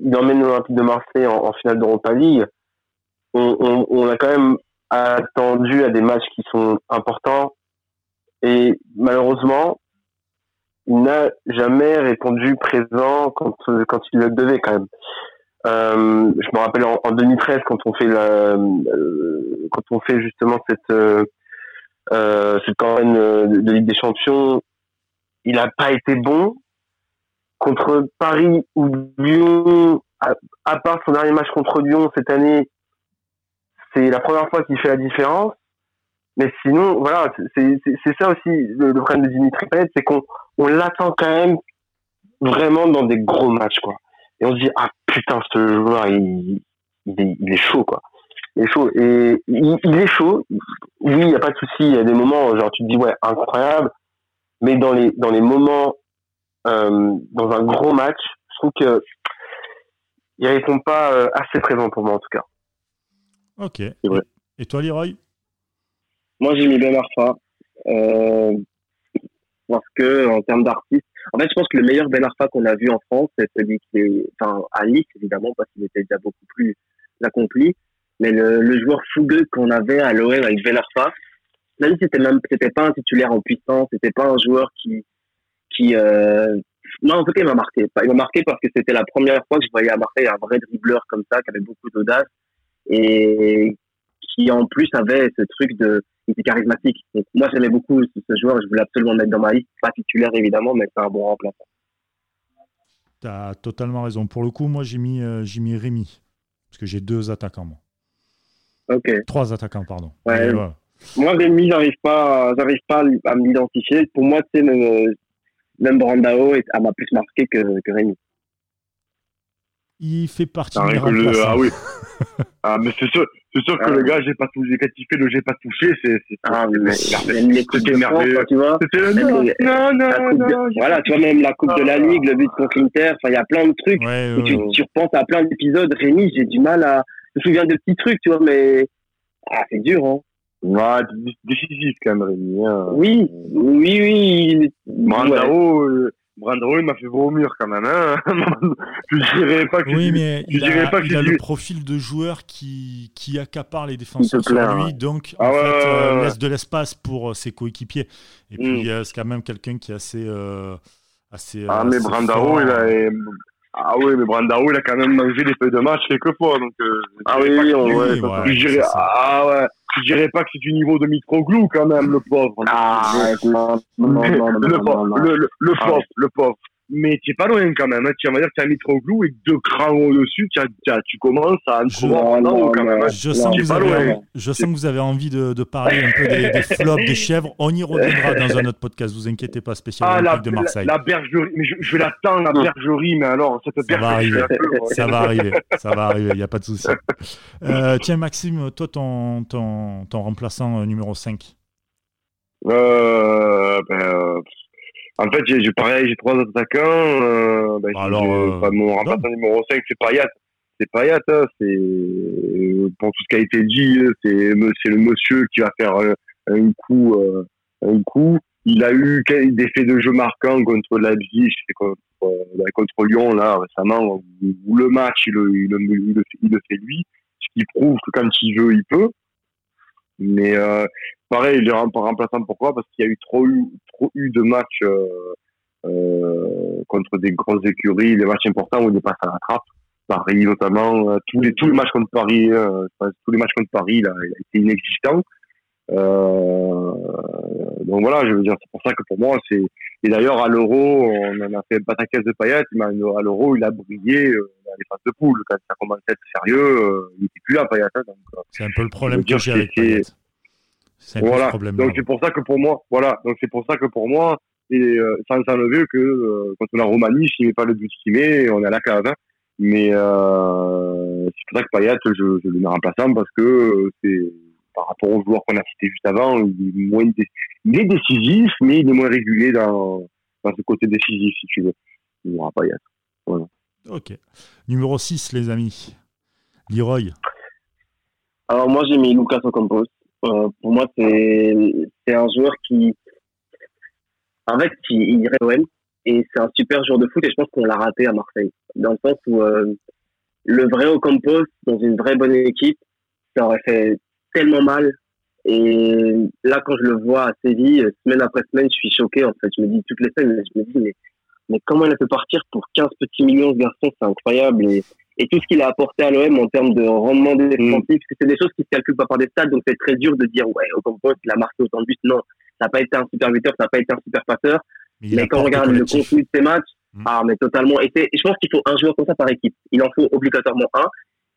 il emmène l'Olympique de Marseille en, en finale d'Europa League, on, on, on a quand même attendu à des matchs qui sont importants et malheureusement, il n'a jamais répondu présent quand, quand il le devait quand même. Euh, je me rappelle en, en 2013 quand on fait la, euh, quand on fait justement cette euh, euh, cette campagne de, de Ligue des Champions, il n'a pas été bon contre Paris ou Lyon. À, à part son dernier match contre Lyon cette année, c'est la première fois qu'il fait la différence. Mais sinon, voilà, c'est ça aussi le, le problème de Dimitri Payet, c'est qu'on on l'attend quand même vraiment dans des gros matchs, quoi. Et on se dit ah putain ce joueur il, il, est, il est chaud quoi. Il est chaud et il, il est chaud. Oui, il y a pas de souci. Il y a des moments genre tu te dis ouais incroyable, mais dans les dans les moments euh, dans un gros match, je trouve que il répond pas euh, assez présent pour moi en tout cas. Ok. et toi, Leroy? Moi, j'ai mis Ben Arfa. Euh, parce que, en termes d'artiste, en fait, je pense que le meilleur Ben qu'on a vu en France, c'est celui qui est, enfin, à Nice, évidemment, parce qu'il était déjà beaucoup plus accompli. Mais le, le joueur fougueux qu'on avait à l'OM avec Ben Arfa, même si c'était même, c'était pas un titulaire en puissance, c'était pas un joueur qui, qui, euh, moi, en tout cas, il m'a marqué. Il m'a marqué parce que c'était la première fois que je voyais à Marseille un vrai dribbleur comme ça, qui avait beaucoup d'audace et qui en plus avait ce truc de, il était charismatique. Donc, moi, j'aimais beaucoup ce, joueur. Je voulais absolument le mettre dans ma liste, pas titulaire évidemment, mais c'est un bon remplaçant. Tu as totalement raison. Pour le coup, moi, j'ai mis, euh, j'ai mis Rémi. Parce que j'ai deux attaquants, moi. Ok. Trois attaquants, pardon. Ouais. Moi, Rémi, j'arrive pas, j'arrive pas à m'identifier. Pour moi, c'est même, même Brandao m'a plus marqué que, que Rémi. Il fait partie ah, de Ah oui. ah, mais c'est sûr, c'est sûr que le gars, j'ai pas touché, fait le j'ai pas touché, c'est, c'est, ah, mais, les coups de merveilleux. tu vois. non, non, non, Voilà, tu vois, même la Coupe de la Ligue, le but contre l'Inter, enfin, il y a plein de trucs. Ouais, tu, tu, repenses à plein d'épisodes. Rémi, j'ai du mal à, je me souviens de petits trucs, tu vois, mais, ah, c'est dur, hein. Ouais, décisif quand même, Rémi. Hein. Oui, oui, oui. Brandao, euh, Brandao, il m'a fait vomir quand même. Hein. je dirais pas que. Oui, mais il, a, pas il a le profil de joueur qui, qui accapare les défenseurs sur lui, donc ah en fait, euh, laisse de l'espace pour euh, ses coéquipiers. Et puis, mm. c'est quand même quelqu'un qui est assez. assez ah, mais Brandao, il a. Ah oui, mais Brandao, il a quand même mangé des feuilles de match quelques fois. Donc, ah oui, oui, ouais, je dirais, ah ouais je dirais pas que c'est du niveau de Mitroglou quand même, le pauvre. Ah, non, non, non, le, pauvre, le, le, ah pauvre, le pauvre. Mais tu es pas loin quand même. Hein. Tu vas dire que tu as Mitroglou et deux crans au-dessus, tu, tu commences à en trouver quand même. Hein. Je, sens que vous avez, je sens que vous avez envie de, de parler un peu des, des, flops, des chèvres. On y reviendra dans un autre podcast, vous inquiétez pas, spécial ah, la, de Marseille. La, bergerie, mais je, je vais l'attendre, la bergerie, mais alors, cette ça va arriver. ça va arriver, ça va arriver, il n'y a pas de souci. Euh, tiens, Maxime, toi, ton, ton, ton remplaçant numéro 5 euh, ben, euh, en fait, j'ai pareil, j'ai trois attaquants. Euh, ben, Alors, euh, mon remplaçant numéro 5, c'est Payat. C'est Payat, hein, c'est pour tout ce qui a été dit, c'est le monsieur qui va faire un coup, un coup. Il a eu des faits de jeu marquants contre Leipzig, contre, contre Lyon là récemment, où le match il, il, il, il le fait lui, ce qui prouve que quand il veut, il peut. Mais euh, pareil, il est remplaçant. Pourquoi? Parce qu'il y a eu trop eu, trop eu de matchs euh, euh, contre des grosses écuries, des matchs importants où il est passé à la trappe. Paris notamment, euh, tous les tous les matchs contre Paris, euh, tous les matchs contre Paris, là, il a. Euh, donc voilà, je veux dire, c'est pour ça que pour moi, c'est et d'ailleurs à l'Euro, on en a fait un caisse de paillettes, mais à l'Euro, il a brillé euh, dans les phases de poule quand ça commençait à être sérieux, euh, il n'était plus là, Payet. Hein, c'est un peu le problème que j'ai avec Payet. C'est voilà. problème. Donc c'est pour ça que pour moi, voilà, donc c'est pour ça que pour moi, et sans enlever que quand on a Romani, s'il met pas le but qu'il met, on est à la cave. Hein. Mais euh, c'est pour ça que Payet, je, je le mets remplaçant parce que c'est par rapport aux joueurs qu'on a cités juste avant, il est, moins il est décisif, mais il est moins régulier dans, dans ce côté décisif, si tu veux. Il n'y aura pas Voilà. Ok. Numéro 6, les amis. Leroy. Alors, moi, j'ai mis Lucas Ocampos. Euh, pour moi, c'est un joueur qui. En fait, il irait au et c'est un super joueur de foot et je pense qu'on l'a raté à Marseille. Dans le sens où euh, le vrai Ocampos, dans une vraie bonne équipe, ça aurait fait tellement mal. Et là, quand je le vois à Séville, semaine après semaine, je suis choqué, en fait. Je me dis toutes les semaines, je me dis, mais, mais comment il a pu partir pour 15 petits millions de garçons, c'est incroyable. Et, et tout ce qu'il a apporté à l'OM en termes de rendement défensif, mm. parce que c'est des choses qui se calculent pas par des stades, donc c'est très dur de dire, ouais, au compost, il a marqué autant de buts. Non, ça n'a pas été un super buteur, ça n'a pas été un super passeur. Mais, quand on regarde le contenu de ses matchs, mm. ah, mais totalement. Et, je pense qu'il faut un joueur comme ça par équipe. Il en faut obligatoirement un.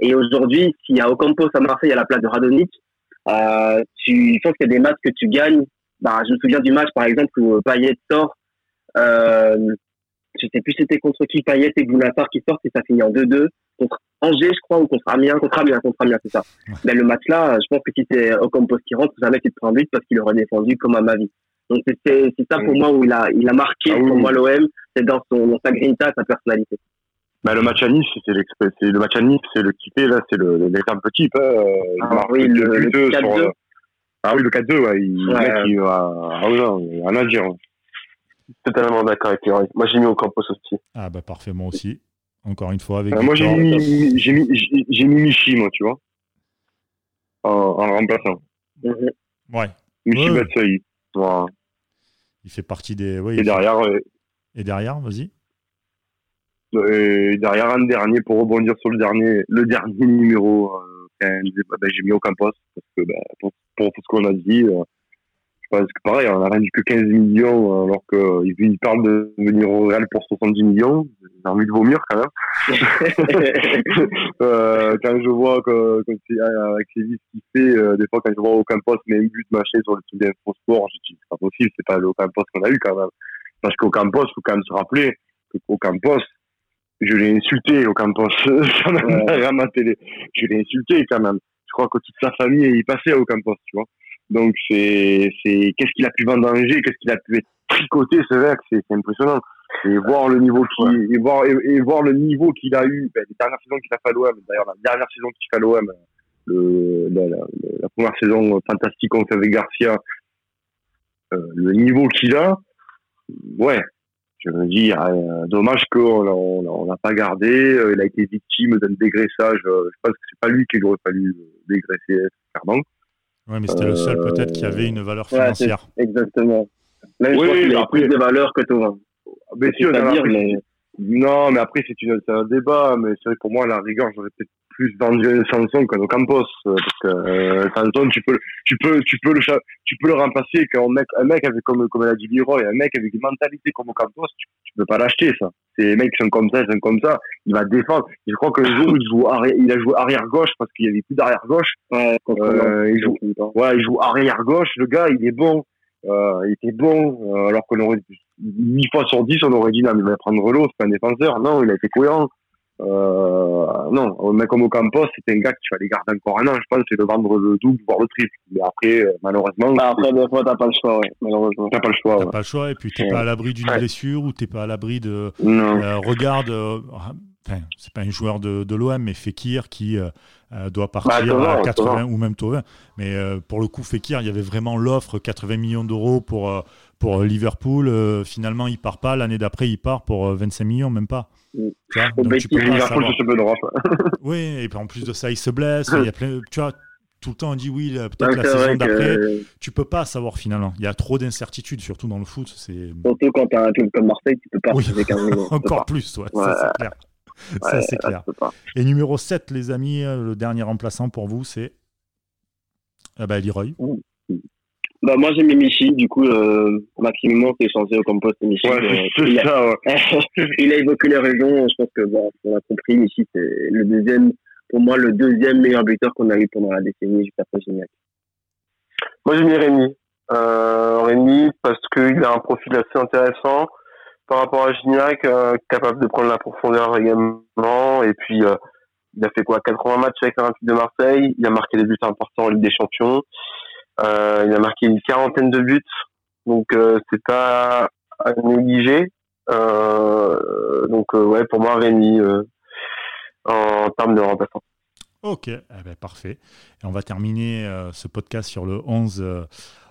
Et aujourd'hui, s'il y a Ocampos à Marseille à la place de Radonic, euh, tu, je pense qu'il y a des matchs que tu gagnes. Bah, je me souviens du match, par exemple, où Payet sort. Euh, je sais plus c'était contre qui Payet et Gounassar qui sortent et ça finit en 2-2 contre Angers, je crois, ou contre Amiens, contre Amiens, contre Amiens, c'est ça. Mais le match-là, je pense que si c'est Ocampos qui rentre, jamais tu te prends un but parce qu'il aurait défendu comme à ma vie. Donc c'est ça pour moi où il a, il a marqué ah pour moi l'OM, c'est dans, son, dans sa grinta, sa personnalité. Bah, le match à Nice, c'est le match à Nice, c'est le kiffé, là, c'est le, l'exemple petit, euh, ah, oui, le, le, le 4-2. Sur, ah oui, le 4-2, ouais, il, ouais. Mec, il ah oui, non, rien à dire. Totalement d'accord avec lui. Moi, j'ai mis au campus aussi. Ah, bah, parfait, moi aussi. Encore une fois, avec. Euh, moi, j'ai mis, j'ai mis, j'ai mis Michi, moi, tu vois. En, en remplaçant. Mm-hmm. Ouais. Michi ouais. Voilà. Il fait partie des. Ouais, et derrière, Et derrière, vas-y. Et derrière un dernier pour rebondir sur le dernier, le dernier numéro. Euh, ben, j'ai mis aucun poste parce que ben, pour, pour, tout ce qu'on a dit, euh, je pense que pareil, on a vendu que 15 millions alors qu'ils parlent de venir au Real pour 70 millions. J'ai envie de vomir quand même. euh, quand je vois que, que avec les ce qu'il fait, euh, des fois quand je vois aucun poste, mais un but machin sur le truc d'infosport, je dis c'est pas possible, c'est pas aucun poste qu'on a eu quand même. Parce qu'aucun poste, faut quand même se rappeler qu'aucun poste, je l'ai insulté au campus ouais. ma télé. Je l'ai insulté quand même. Je crois que toute sa famille est passée au campus, tu vois. Donc c'est c'est qu'est-ce qu'il a pu vendanger, qu'est-ce qu'il a pu c'est vrai que c'est impressionnant. Et voir le niveau qui et voir et, voir le niveau qu'il a eu ben, les dernières saisons qu'il a fait à l'OM, d'ailleurs la dernière saison qu'il fait à l'OM, le, la, la, la, première saison fantastique contre avec Garcia, euh, le niveau qu'il a, ouais, je me dis, euh, dommage qu'on n'a pas gardé. Euh, il a été victime d'un dégraissage. Euh, je pense que c'est pas lui qui aurait fallu dégraisser, clairement. Oui, mais c'était le seul peut-être qui avait une valeur financière. exactement. Oui, il a plus de valeur que toi. Mais si, on a dire, mais... Non, mais après, c'est un débat. Mais c'est vrai pour moi, la rigueur, j'aurais peut-être plus vendu un Samsung qu'un Ocampos. Parce que euh, Samsung, tu peux, tu peux, tu peux le, tu peux le remplacer qu'un mec, un mec avec, comme, comme l'a dit Leroy, un mec avec une mentalité comme Ocampos, tu, tu peux pas l'acheter, ça. Ces mecs sont comme ça, ils sont comme ça. Il va défendre. Je crois que le jour où il joue arrière, il a joué arrière gauche parce qu'il y avait plus d'arrière gauche. Ouais, euh, il joue, ouais, il joue arrière gauche. Le gars, il est bon. Euh, il était bon, euh, alors qu'on aurait 8 fois sur 10, on aurait dit non, mais il va prendre l'eau, c'est pas un défenseur. Non, il a été cohérent. Euh, non, un mec comme Ocampos, c'est un gars que tu vas les garder encore un an, je pense, c'est de vendre le double, voire le triple. Mais après, euh, malheureusement. Bah après, des fois, t'as pas le choix, ouais, malheureusement. T'as pas le choix. T'as ouais. pas le choix, et puis t'es ouais. pas à l'abri d'une Ouais. blessure ou t'es pas à l'abri de. Non. Euh, regarde, euh, enfin, c'est pas un joueur de, de l'OM, mais Fekir qui euh, euh, doit partir Thauvin, à 80 Thauvin. ou même Tovin. Mais euh, pour le coup, Fekir, il y avait vraiment l'offre 80 millions d'euros pour, pour Liverpool. Euh, finalement, il part pas. L'année d'après, il part pour euh, 25 millions, même pas. Mm. Tu vois Donc, tu peux pas Liverpool. Oui, et puis en plus de ça, il se blesse. Il y a plein, tu vois, tout le temps, on dit oui, peut-être la saison d'après. que, Tu peux pas savoir finalement. Il y a trop d'incertitudes, surtout dans le foot. Surtout quand t'as un club comme Marseille, tu peux pas Oui, refuser 15 millions. tu encore plus, ouais, Ouais. ça c'est clair. Ça Ouais, c'est clair. Et numéro 7, les amis, euh, le dernier remplaçant pour vous, c'est ah bah, Leroy. Bah, moi, j'ai mis Michi, du coup, euh, Maximum s'est changé au compost et Michi. Ouais, euh, c'est il, a, ça, ouais. il a évoqué les raisons. Je pense que, bon, on a compris, Michi, c'est le deuxième, pour moi, le deuxième meilleur buteur qu'on a eu pendant la décennie juste après Gignac. Moi, j'ai mis Rémi. Euh, Rémi, parce qu'il a un profil assez intéressant par rapport à Gignac, euh, capable de prendre la profondeur également. Et puis, euh, il a fait quoi? 80 matchs avec l'Olympique de Marseille. Il a marqué des buts importants en Ligue des Champions. Euh, il a marqué une quarantaine de buts. Donc, c'est pas à négliger. Donc, ouais, pour moi, Rémi, en termes de remplaçant. Ok, eh ben, parfait. Et on va terminer ce podcast sur le 11, euh,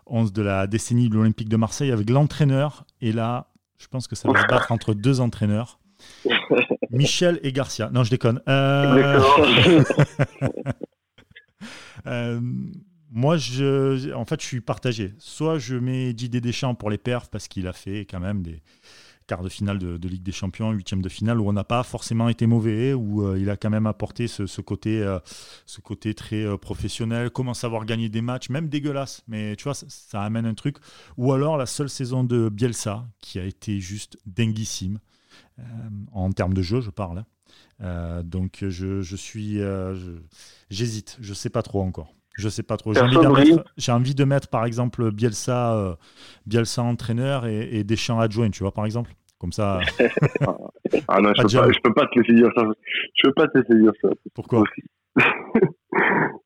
11 de la décennie de l'Olympique de Marseille avec l'entraîneur. Et là, je pense que ça va se battre entre deux entraîneurs. Michel et Garcia. Non, je déconne. Euh, euh, moi, je, en fait, je suis partagé. Soit je mets Didier Deschamps pour les perfs parce qu'il a fait quand même des quarts de finale de, de Ligue des Champions, huitième de finale où on n'a pas forcément été mauvais, où euh, il a quand même apporté ce, ce côté, euh, ce côté très euh, professionnel, comment savoir gagner des matchs, même dégueulasse. Mais tu vois, ça, ça amène un truc. Ou alors la seule saison de Bielsa qui a été juste dinguissime euh, en termes de jeu, je parle. hein. Donc je, je suis, je- j'hésite, je sais pas trop encore. Je sais pas trop. J'ai envie, mettre- j'ai de mettre par exemple Bielsa, euh, Bielsa entraîneur et, et Deschamps adjoint, tu vois par exemple. Comme ça, Ah non, je Pas peux peux pas te laisser dire ça. Je peux pas te laisser dire ça. pourquoi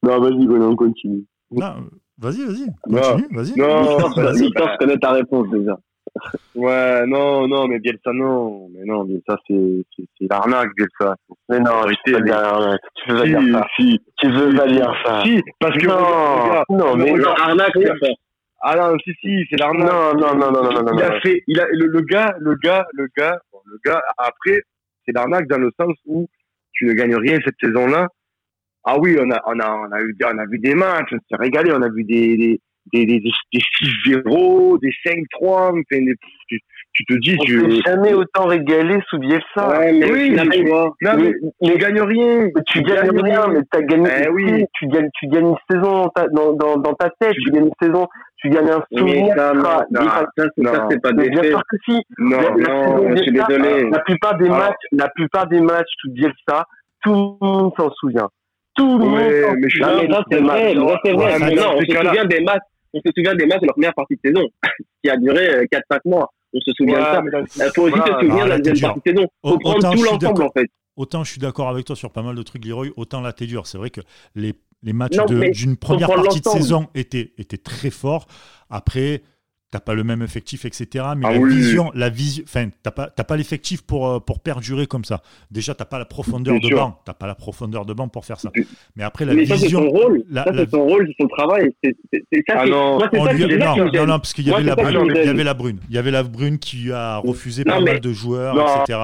non, vas-y, on continue. Non, Vas-y, vas-y, Non. continue, vas-y. Non, Victor, je connais ta réponse déjà. Ouais, non, non, mais Bielsa, non. Mais non, Bielsa, c'est, c'est, c'est l'arnaque, Bielsa. Mais non, Arrêtez, tu peux dire ça. si, Tu veux pas dire ça. si, parce que, Non, non, mais regarde, Arnaque, c'est. Ah non, si, si, c'est l'arnaque. Non, non, non, non, non, non, Il a fait, il a, le, le gars, le gars, le gars, bon, le gars, après, c'est l'arnaque dans le sens où tu ne gagnes rien cette saison-là. Ah oui, on a, on a, on a eu, on a vu des matchs, on s'est régalé, on a vu des, des, des, des, des, des 6-0, des 5-3, enfin, des, tu, tu te dis, On tu. s'est jamais autant régalé sous Bielsa. Ouais, mais Oui, mais- tu vois, Non, mais tu gagnes rien. Mais tu gagnes rien, mais t'as gagné. Eh oui. Tu gagnes, tu gagnes une saison dans ta, dans, dans, dans ta tête. Tu gagnes une saison. Tu gagnes un souvenir. ça, non, sera- ça, c'est- ça, non. c'est pas des bien sûr que si. Non, La- la non, je suis désolé. La plupart des Alors- matchs, la plupart des matchs sous Bielsa, tout le monde s'en souvient. Tout le monde s'en je Non, mais ça, c'est vrai, c'est vrai. Ouais, Mais non, on se souvient des matchs, on se souvient des matchs de leur première partie de saison, qui a duré euh, 4-5 mois. On se souvient de Ouais, ça. Il faut aussi se souvenir de la deuxième partie de saison. Faut Autant prendre je tout suis l'ensemble, d'accord. en fait. Autant je suis d'accord avec toi sur pas mal de trucs, Leroy, autant là, t'es dur. C'est vrai que les, les matchs d'une première partie de saison étaient, étaient très forts. Après, t'as pas le même effectif, etc. Mais Ah la oui. vision, la vision, enfin, t'as pas, t'as pas l'effectif pour, euh, pour perdurer comme ça. Déjà, t'as pas la profondeur Bien de sûr. banc. T'as pas la profondeur de banc pour faire ça. Mais après, la Mais ça, c'est vision. son rôle. la- Ça, la- c'est son rôle, c'est son travail. C'est ça Ah non. Moi, on ça lui- non, non, non, parce qu'il y avait la brune. Il y avait la brune. Il y avait la brune qui a refusé Non, pas mais- mal de joueurs, Non. etc.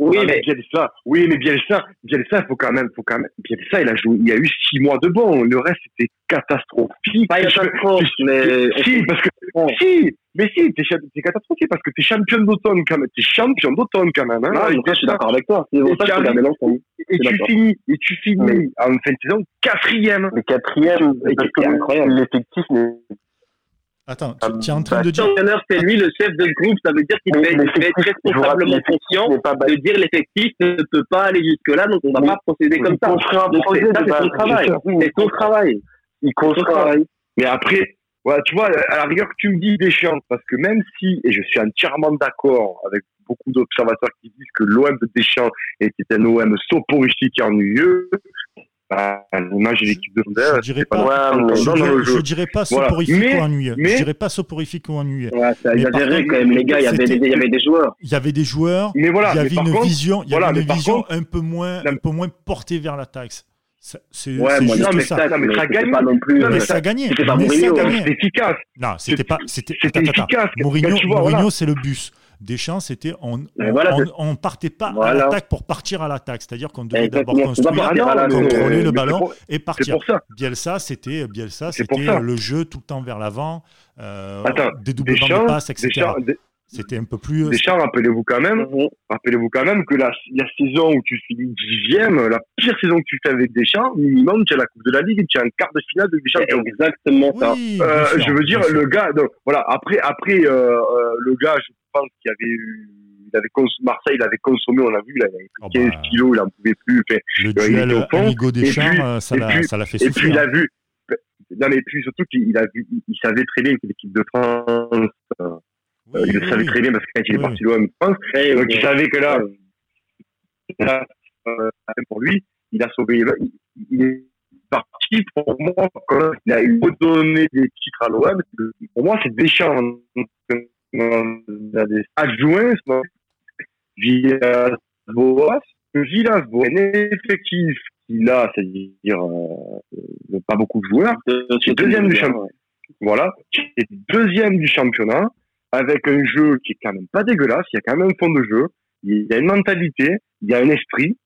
Oui, Ah, mais Bielsa, oui, mais Bielsa, Bielsa, faut quand même, faut quand même, Bielsa, il a joué, il y a eu six mois de bon, le reste c'était catastrophique. pas catastrophe, mais Si, parce que, Bon. si, mais si, t'es catastrophique parce que t'es champion d'automne quand même, t'es champion d'automne quand même, hein. Non, mais je suis d'accord avec toi. C'est Et ça que tu. Et tu finis, et tu finis en fin de saison quatrième. Le quatrième, c'est incroyable. l'effectif n'est Attends, tu tu es en train bah, de dire. L'entraîneur, c'est lui le chef de groupe. Ça veut dire qu'il Mais fait être responsablement conscient de dire l'effectif ne peut pas aller jusque-là, donc on va Oui. pas procéder comme ça. projet c'est- c'est base. travail. C'est son travail. Il travail. Mais après, tu vois, à la rigueur que tu me dis Deschamps, parce que même si, et je suis entièrement d'accord avec beaucoup d'observateurs qui disent que l'OM de Deschamps était un OM soporifique et ennuyeux, bah, l'image de l'équipe de Je France, dirais pas, Ouais, je dirais, je jeu. dirais pas Voilà. soporifique Mais- ou ennuyeux. mais- Je dirais pas soporifique ou ennuyeux. Ouais, exagéré quand même, les gars. Il y avait des, c'était- il y avait des joueurs. Il y avait des joueurs, Mais voilà, il y avait par une contre, vision, il y voilà, avait une vision contre- un peu moins, Non, un peu moins portée vers l'attaque. Ça- C'est Ouais, c'est moi, juste non, mais ça. ça- non, mais mais ça c'était gagne. pas non plus. Non, mais mais ça gagnait. c'était pas ça Mourinho, hein. c'est efficace. Non, c'était pas. C'était C'était efficace. Mourinho, Mourinho c'est le bus. Deschamps, c'était on, on, voilà, on- c'est- on partait pas à l'attaque pour partir à l'attaque. C'est-à-dire qu'on devait d'abord construire, contrôler le ballon pour- et partir. ça. Bielsa, c'était Bielsa, c'était ça. le jeu tout le temps vers l'avant, euh, Attends, dédoublement de passes, etc. Deschamps, C'était un peu plus. Deschamps, rappelez-vous quand même, Mhm. rappelez-vous quand même que la, la saison où tu finis dixième, la pire saison que tu fais avec Deschamps, minimum, tu as la Coupe de la Ligue et tu as un quart de finale de Deschamps. C'est exactement ça. Euh, je veux dire, le gars, donc, voilà, après, après, euh, euh, le gars, je pense qu'il avait eu, il avait cons- Marseille, il avait consommé, on l'a vu, il avait pris Oh 15 bah. kilos, il en pouvait plus, enfin, Le euh, il duel était au fond. Amigo Deschamps, puis- euh, ça et l'a puis- ça l'a fait et puis il a vu, non mais puis surtout qu'il a vu, il, il savait très bien que l'équipe de France, euh, Oui, il le savait oui. très bien parce que quand il est Oui, parti de l'OM France, donc il euh, savait que là, ouais. là, euh, pour lui, il a sauvé, il, est parti pour moi, quand il a eu redonné des titres à l'OM, pour moi c'est Deschamps, euh, des adjoints, Villas-Boas, Villas-Boas, un effectif qu'il a, c'est-à-dire euh, pas beaucoup de joueurs, c'est deuxième du championnat. voilà, qui est deuxième du championnat, avec un jeu qui est quand même pas dégueulasse, il y a quand même un fond de jeu, il y a une mentalité, il y a un esprit,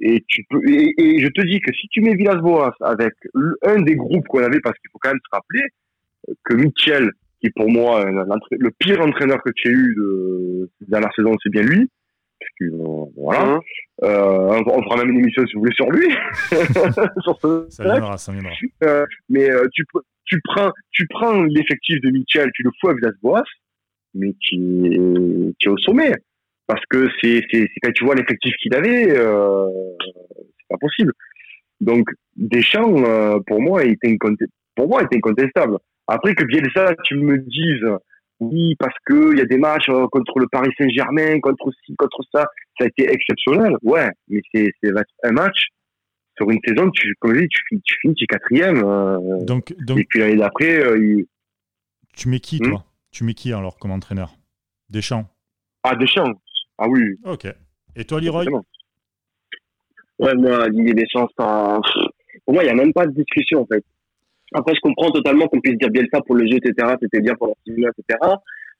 et tu peux, et, et je te dis que si tu mets Villas-Boas avec un des groupes qu'on avait, parce qu'il faut quand même se rappeler que Mitchell, qui est pour moi le pire entraîneur que tu as eu de, de dernière saison, c'est bien lui, parce que, euh, voilà, Hein euh, on, on fera même une émission si vous voulez sur lui, sur ce Ça viendra, ça viendra. Euh, mais euh, tu, tu prends, tu prends l'effectif de Mitchell, tu le fous à Villas-Boas, mais qui est, qui est au sommet. Parce que c'est, c'est, quand tu vois l'effectif qu'il avait, euh, c'est pas possible. Donc, Deschamps, euh, pour moi, est inconte- pour moi, est incontestable. Après que Bielsa, tu me dises, oui, parce que il y a des matchs euh, contre le Paris Saint-Germain, contre ci, contre ça, ça a été exceptionnel. Ouais, mais c'est, c'est un match sur une saison, tu, comme je dis, tu, finis- tu finis, tu es quatrième. euh, Donc, donc et puis l'année d'après, euh, il... tu mets qui, Hmm. toi? Tu mets qui alors comme entraîneur? Deschamps? ah Deschamps. Ah oui. Ok. Et toi, Leroy? Ouais, moi, Didier Deschamps, c'est un- pour moi, il n'y a même pas de discussion, en fait. Après, je comprends totalement qu'on puisse dire Bielsa pour le jeu, etc., c'était bien pour l'artisanat, etc.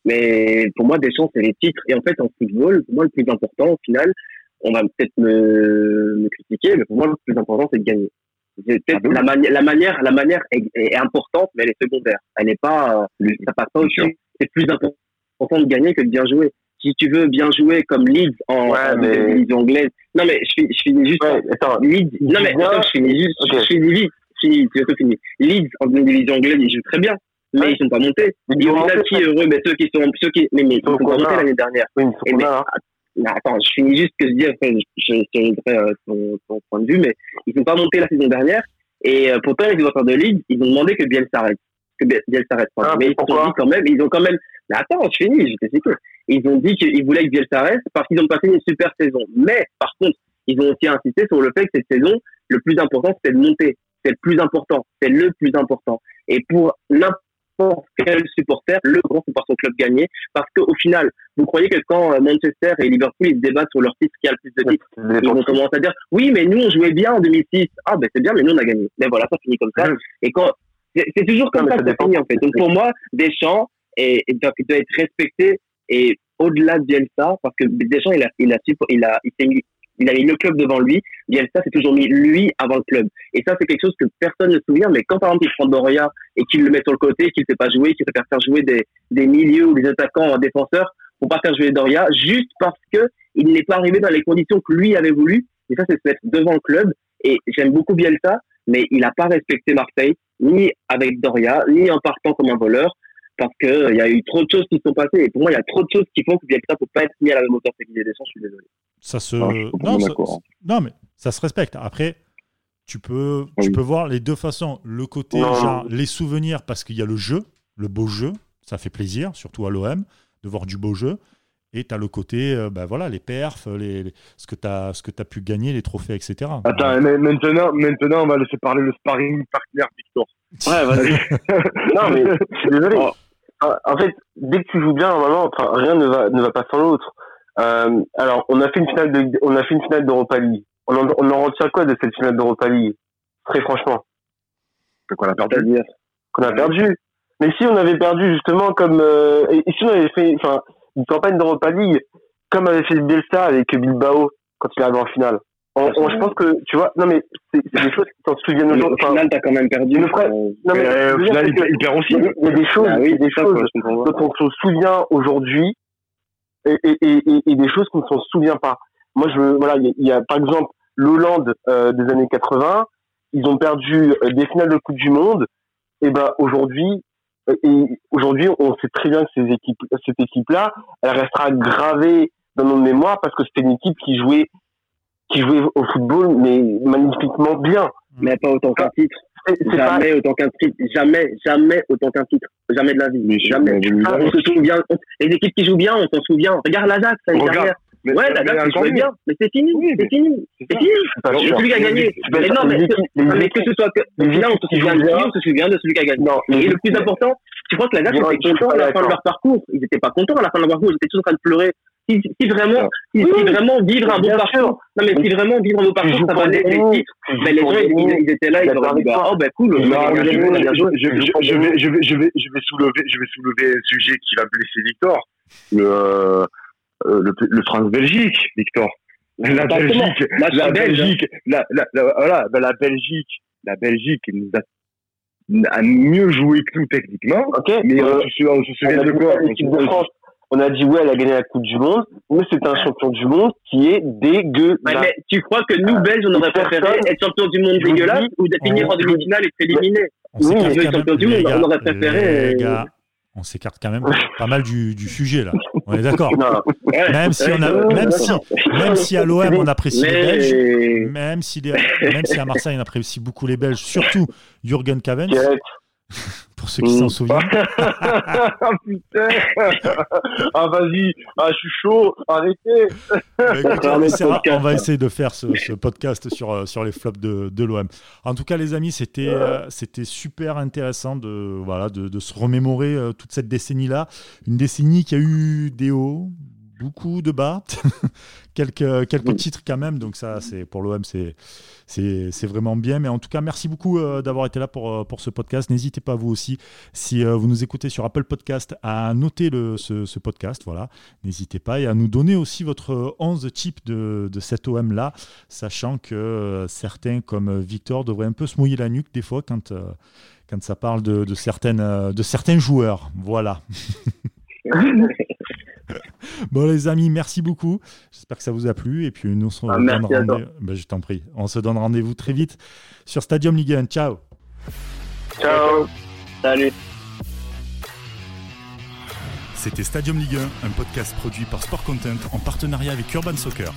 Mais pour moi, Deschamps, c'est les titres. Et en fait, en football, pour moi, le plus important, au final, on va peut-être me, me critiquer, mais pour moi, le plus important, c'est de gagner. Ah la, mani- la manière, la manière est, est importante, mais elle est secondaire. Elle n'est pas, euh, ça passe pas sûr. C'est plus important de gagner que de bien jouer. si tu veux bien jouer comme Leeds en, Ouais, en mais- division anglaise. Non, mais je, finis- je finis juste. Ouais, attends. Leeds, non, mais attends, je finis juste. Ok. Je finis vite. Je finis, c'est tout fini. Leeds en division anglaise, ils jouent très bien. Mais ils sont pas montés. Ils final, monter, qui heureux mais ceux qui sont, ceux qui, mais, mais ils sont sont pas montés l'année dernière. Oui, mais c'est Et qu'on mais, a, hein. non, attends, je finis juste que je dis, après, je, je, je euh, ton, ton point de vue, mais ils sont pas montés la saison dernière. Et euh, pourtant, les supporters de Leeds, ils ont demandé que Bielsa arrête. Que Biel- Bielsa pardon. Ah, mais ils dit quand même, ils ont quand même. Mais attends, je finis, je t'explique. Ils ont dit qu'ils voulaient que Bielsa reste parce qu'ils ont passé une super saison. Mais par contre, ils ont aussi insisté sur le fait que cette saison, le plus important, c'était de monter. C'est le plus important. C'est le plus important. Et pour n'importe quel supporter, le grand, c'est par son club gagné. Parce qu'au final, vous croyez que quand euh, Manchester et Liverpool ils se débattent sur leur titre qui a le plus de titres, ils vont commencer à dire oui mais nous on jouait bien en 2006 ah ben c'est bien mais nous on a gagné mais voilà ça finit comme ça et quand c'est toujours comme Non, ça ça dépend. en fait donc pour moi Deschamps est, est- doit, doit être respecté et au-delà de Bielsa parce que Deschamps il a il a il a il s'est mis il a mis le club devant lui Bielsa s'est toujours mis lui avant le club et ça c'est quelque chose que personne ne se souvient mais quand par exemple il prend Doria et qu'il le met sur le côté qu'il ne fait pas jouer qu'il préfère faire jouer des, des milieux ou des attaquants en défenseurs pour pas faire jouer Doria juste parce que il n'est pas arrivé dans les conditions que lui avait voulu. Et ça, c'est se mettre devant le club. Et j'aime beaucoup Bielsa, mais il n'a pas respecté Marseille, ni avec Doria, ni en partant comme un voleur, parce que euh, il y a eu trop de choses qui sont passées. Et pour moi, il y a trop de choses qui font que Bielsa ne peut pas être mis à la même hauteur que Didier Deschamps. Je suis désolé. Ça se. Je suis complètement non, ça- d'accord. non, mais ça se respecte. Après, tu peux, tu peux voir les deux façons. Le côté, Non. genre, les souvenirs, parce qu'il y a le jeu, le beau jeu, ça fait plaisir, surtout à l'OM, de voir du beau jeu. Et tu as le côté, euh, ben voilà, les perfs, les, les- ce que tu as, ce que as pu gagner, les trophées, etc. Attends, mais maintenant, maintenant, on va laisser parler le sparring partner Victor. Ouais, vas-y. Non, mais je suis désolé. Oh. En- fait, dès que tu joues bien, normalement, enfin, rien ne va, ne va pas sans l'autre. Euh, alors, on a fait une finale de, on a fait une finale d'Europa League. On en, on en retient quoi de cette finale d'Europa League? Très franchement. Qu'on a perdu? Qu'on a perdu. Mais si on avait perdu, justement, comme, euh, et, et si on avait fait, enfin, une campagne d'Europa League, comme avait fait Bielsa avec Bilbao, quand il arrive en finale. On, on- je pense que, tu vois, non, mais c'est des choses qui s'en souviennent au aujourd'hui. Enfin, final, t'as quand même perdu. le frère- Euh, non, Mais, euh, au final, il, perd aussi. il y a- des choses, ah oui, des ça, choses dont on se souvient aujourd'hui et, et, et, et- et des choses qu'on ne se souvient pas. Moi, je veux- voilà, il y, a- il y a par exemple l'Hollande euh, des années 80. Ils ont perdu euh, des finales de Coupe du Monde. Et ben aujourd'hui, aujourd'hui, on sait très bien que ces équipes, cette équipe-là, elle restera gravée dans nos mémoires parce que c'était une équipe qui jouait, qui jouait au football, mais magnifiquement bien. Mais pas autant qu'un titre. C'est pas, Jamais autant qu'un titre. Jamais, jamais autant qu'un titre. Jamais de la vie. Mais jamais. Ah, on se souvient. on- les équipes qui jouent bien, on s'en souvient. Regarde l'Ajax l'année dernière. Mais- Ouais, encore jouaient mieux. bien. Mais c'est fini. Oui, c'est fini. C'est C'est fini. C'est celui qui a gagné. Mais non, mais, mais que ce soit que, au final, on se souvient de on se souvient de celui qui a gagné. Non, Et le plus important, tu crois que l'Ajax Dis-moi, était je suis content à la fin de leur parcours? Ils n'étaient pas contents à la fin de leur parcours, ils étaient tous en train de pleurer. Si, si vraiment, si, vraiment vivre un bon Bien parcours, non mais si vraiment vivre un bon parcours, ça valait les titres, ben les gens, ils, étaient là, ils auraient dit, bah, oh ben cool, je, vais, je vais, je vais, je vais soulever, je vais soulever un sujet qui va blesser Victor. Le, le, le France-Belgique, Victor. La. Belgique, la belge, hein. Belgique, la, la, la- voilà, ben, la Belgique, la Belgique nous a, a mieux joué que nous techniquement. Ok, Mais euh, on, se, on se on souvient a de dit quoi de France, on a dit ouais, elle a gagné la Coupe du Monde, mais c'est un champion du monde qui est dégueulasse. Ouais, mais tu crois que nous, Belges, on aurait préféré être champion du monde dégueulasse dis- ou de finir en on- demi-finale et être éliminé On Oui, s'écarte mais quand champion du monde, on aurait préféré, les euh, gars, on s'écarte quand même pas mal du, du sujet là. On est d'accord. Même si ouais, on a, ouais, même si, d'accord. même si à l'OM on apprécie les Belges, même si, les- même si à Marseille on apprécie beaucoup les Belges, surtout Jürgen Cavens. pour ceux qui s'en souviennent. Ah putain Ah vas-y, ah je suis chaud, arrêtez Bah, écoutez, on, essaiera- va essayer de faire ce, ce podcast sur, euh, sur les flops de, de l'OM. En tout cas, les amis, c'était euh, c'était super intéressant de, voilà, de, de se remémorer euh, toute cette décennie-là. Une décennie qui a eu des hauts, beaucoup de bas, quelques, quelques titres quand même. Donc ça, c'est pour l'OM, c'est c'est c'est vraiment bien. Mais en tout cas, merci beaucoup euh, d'avoir été là pour, euh, pour ce podcast. N'hésitez pas, vous aussi, si euh, vous nous écoutez sur Apple Podcast, à noter le, ce, ce podcast. Voilà. N'hésitez pas et à nous donner aussi votre 11 type de, de cet OM-là, sachant que euh, certains, comme Victor, devraient un peu se mouiller la nuque des fois quand, quand ça parle de, de certaines, de certains joueurs. Voilà. Bon les amis, merci beaucoup. J'espère que ça vous a plu et puis nous on se Ah, donne merci à toi. rendez- Ben, je t'en prie. On se donne rendez-vous très vite sur Stadium Ligue 1. Ciao. Ciao. Salut. C'était Stadium Ligue 1, un podcast produit par Sport Content en partenariat avec Urban Soccer.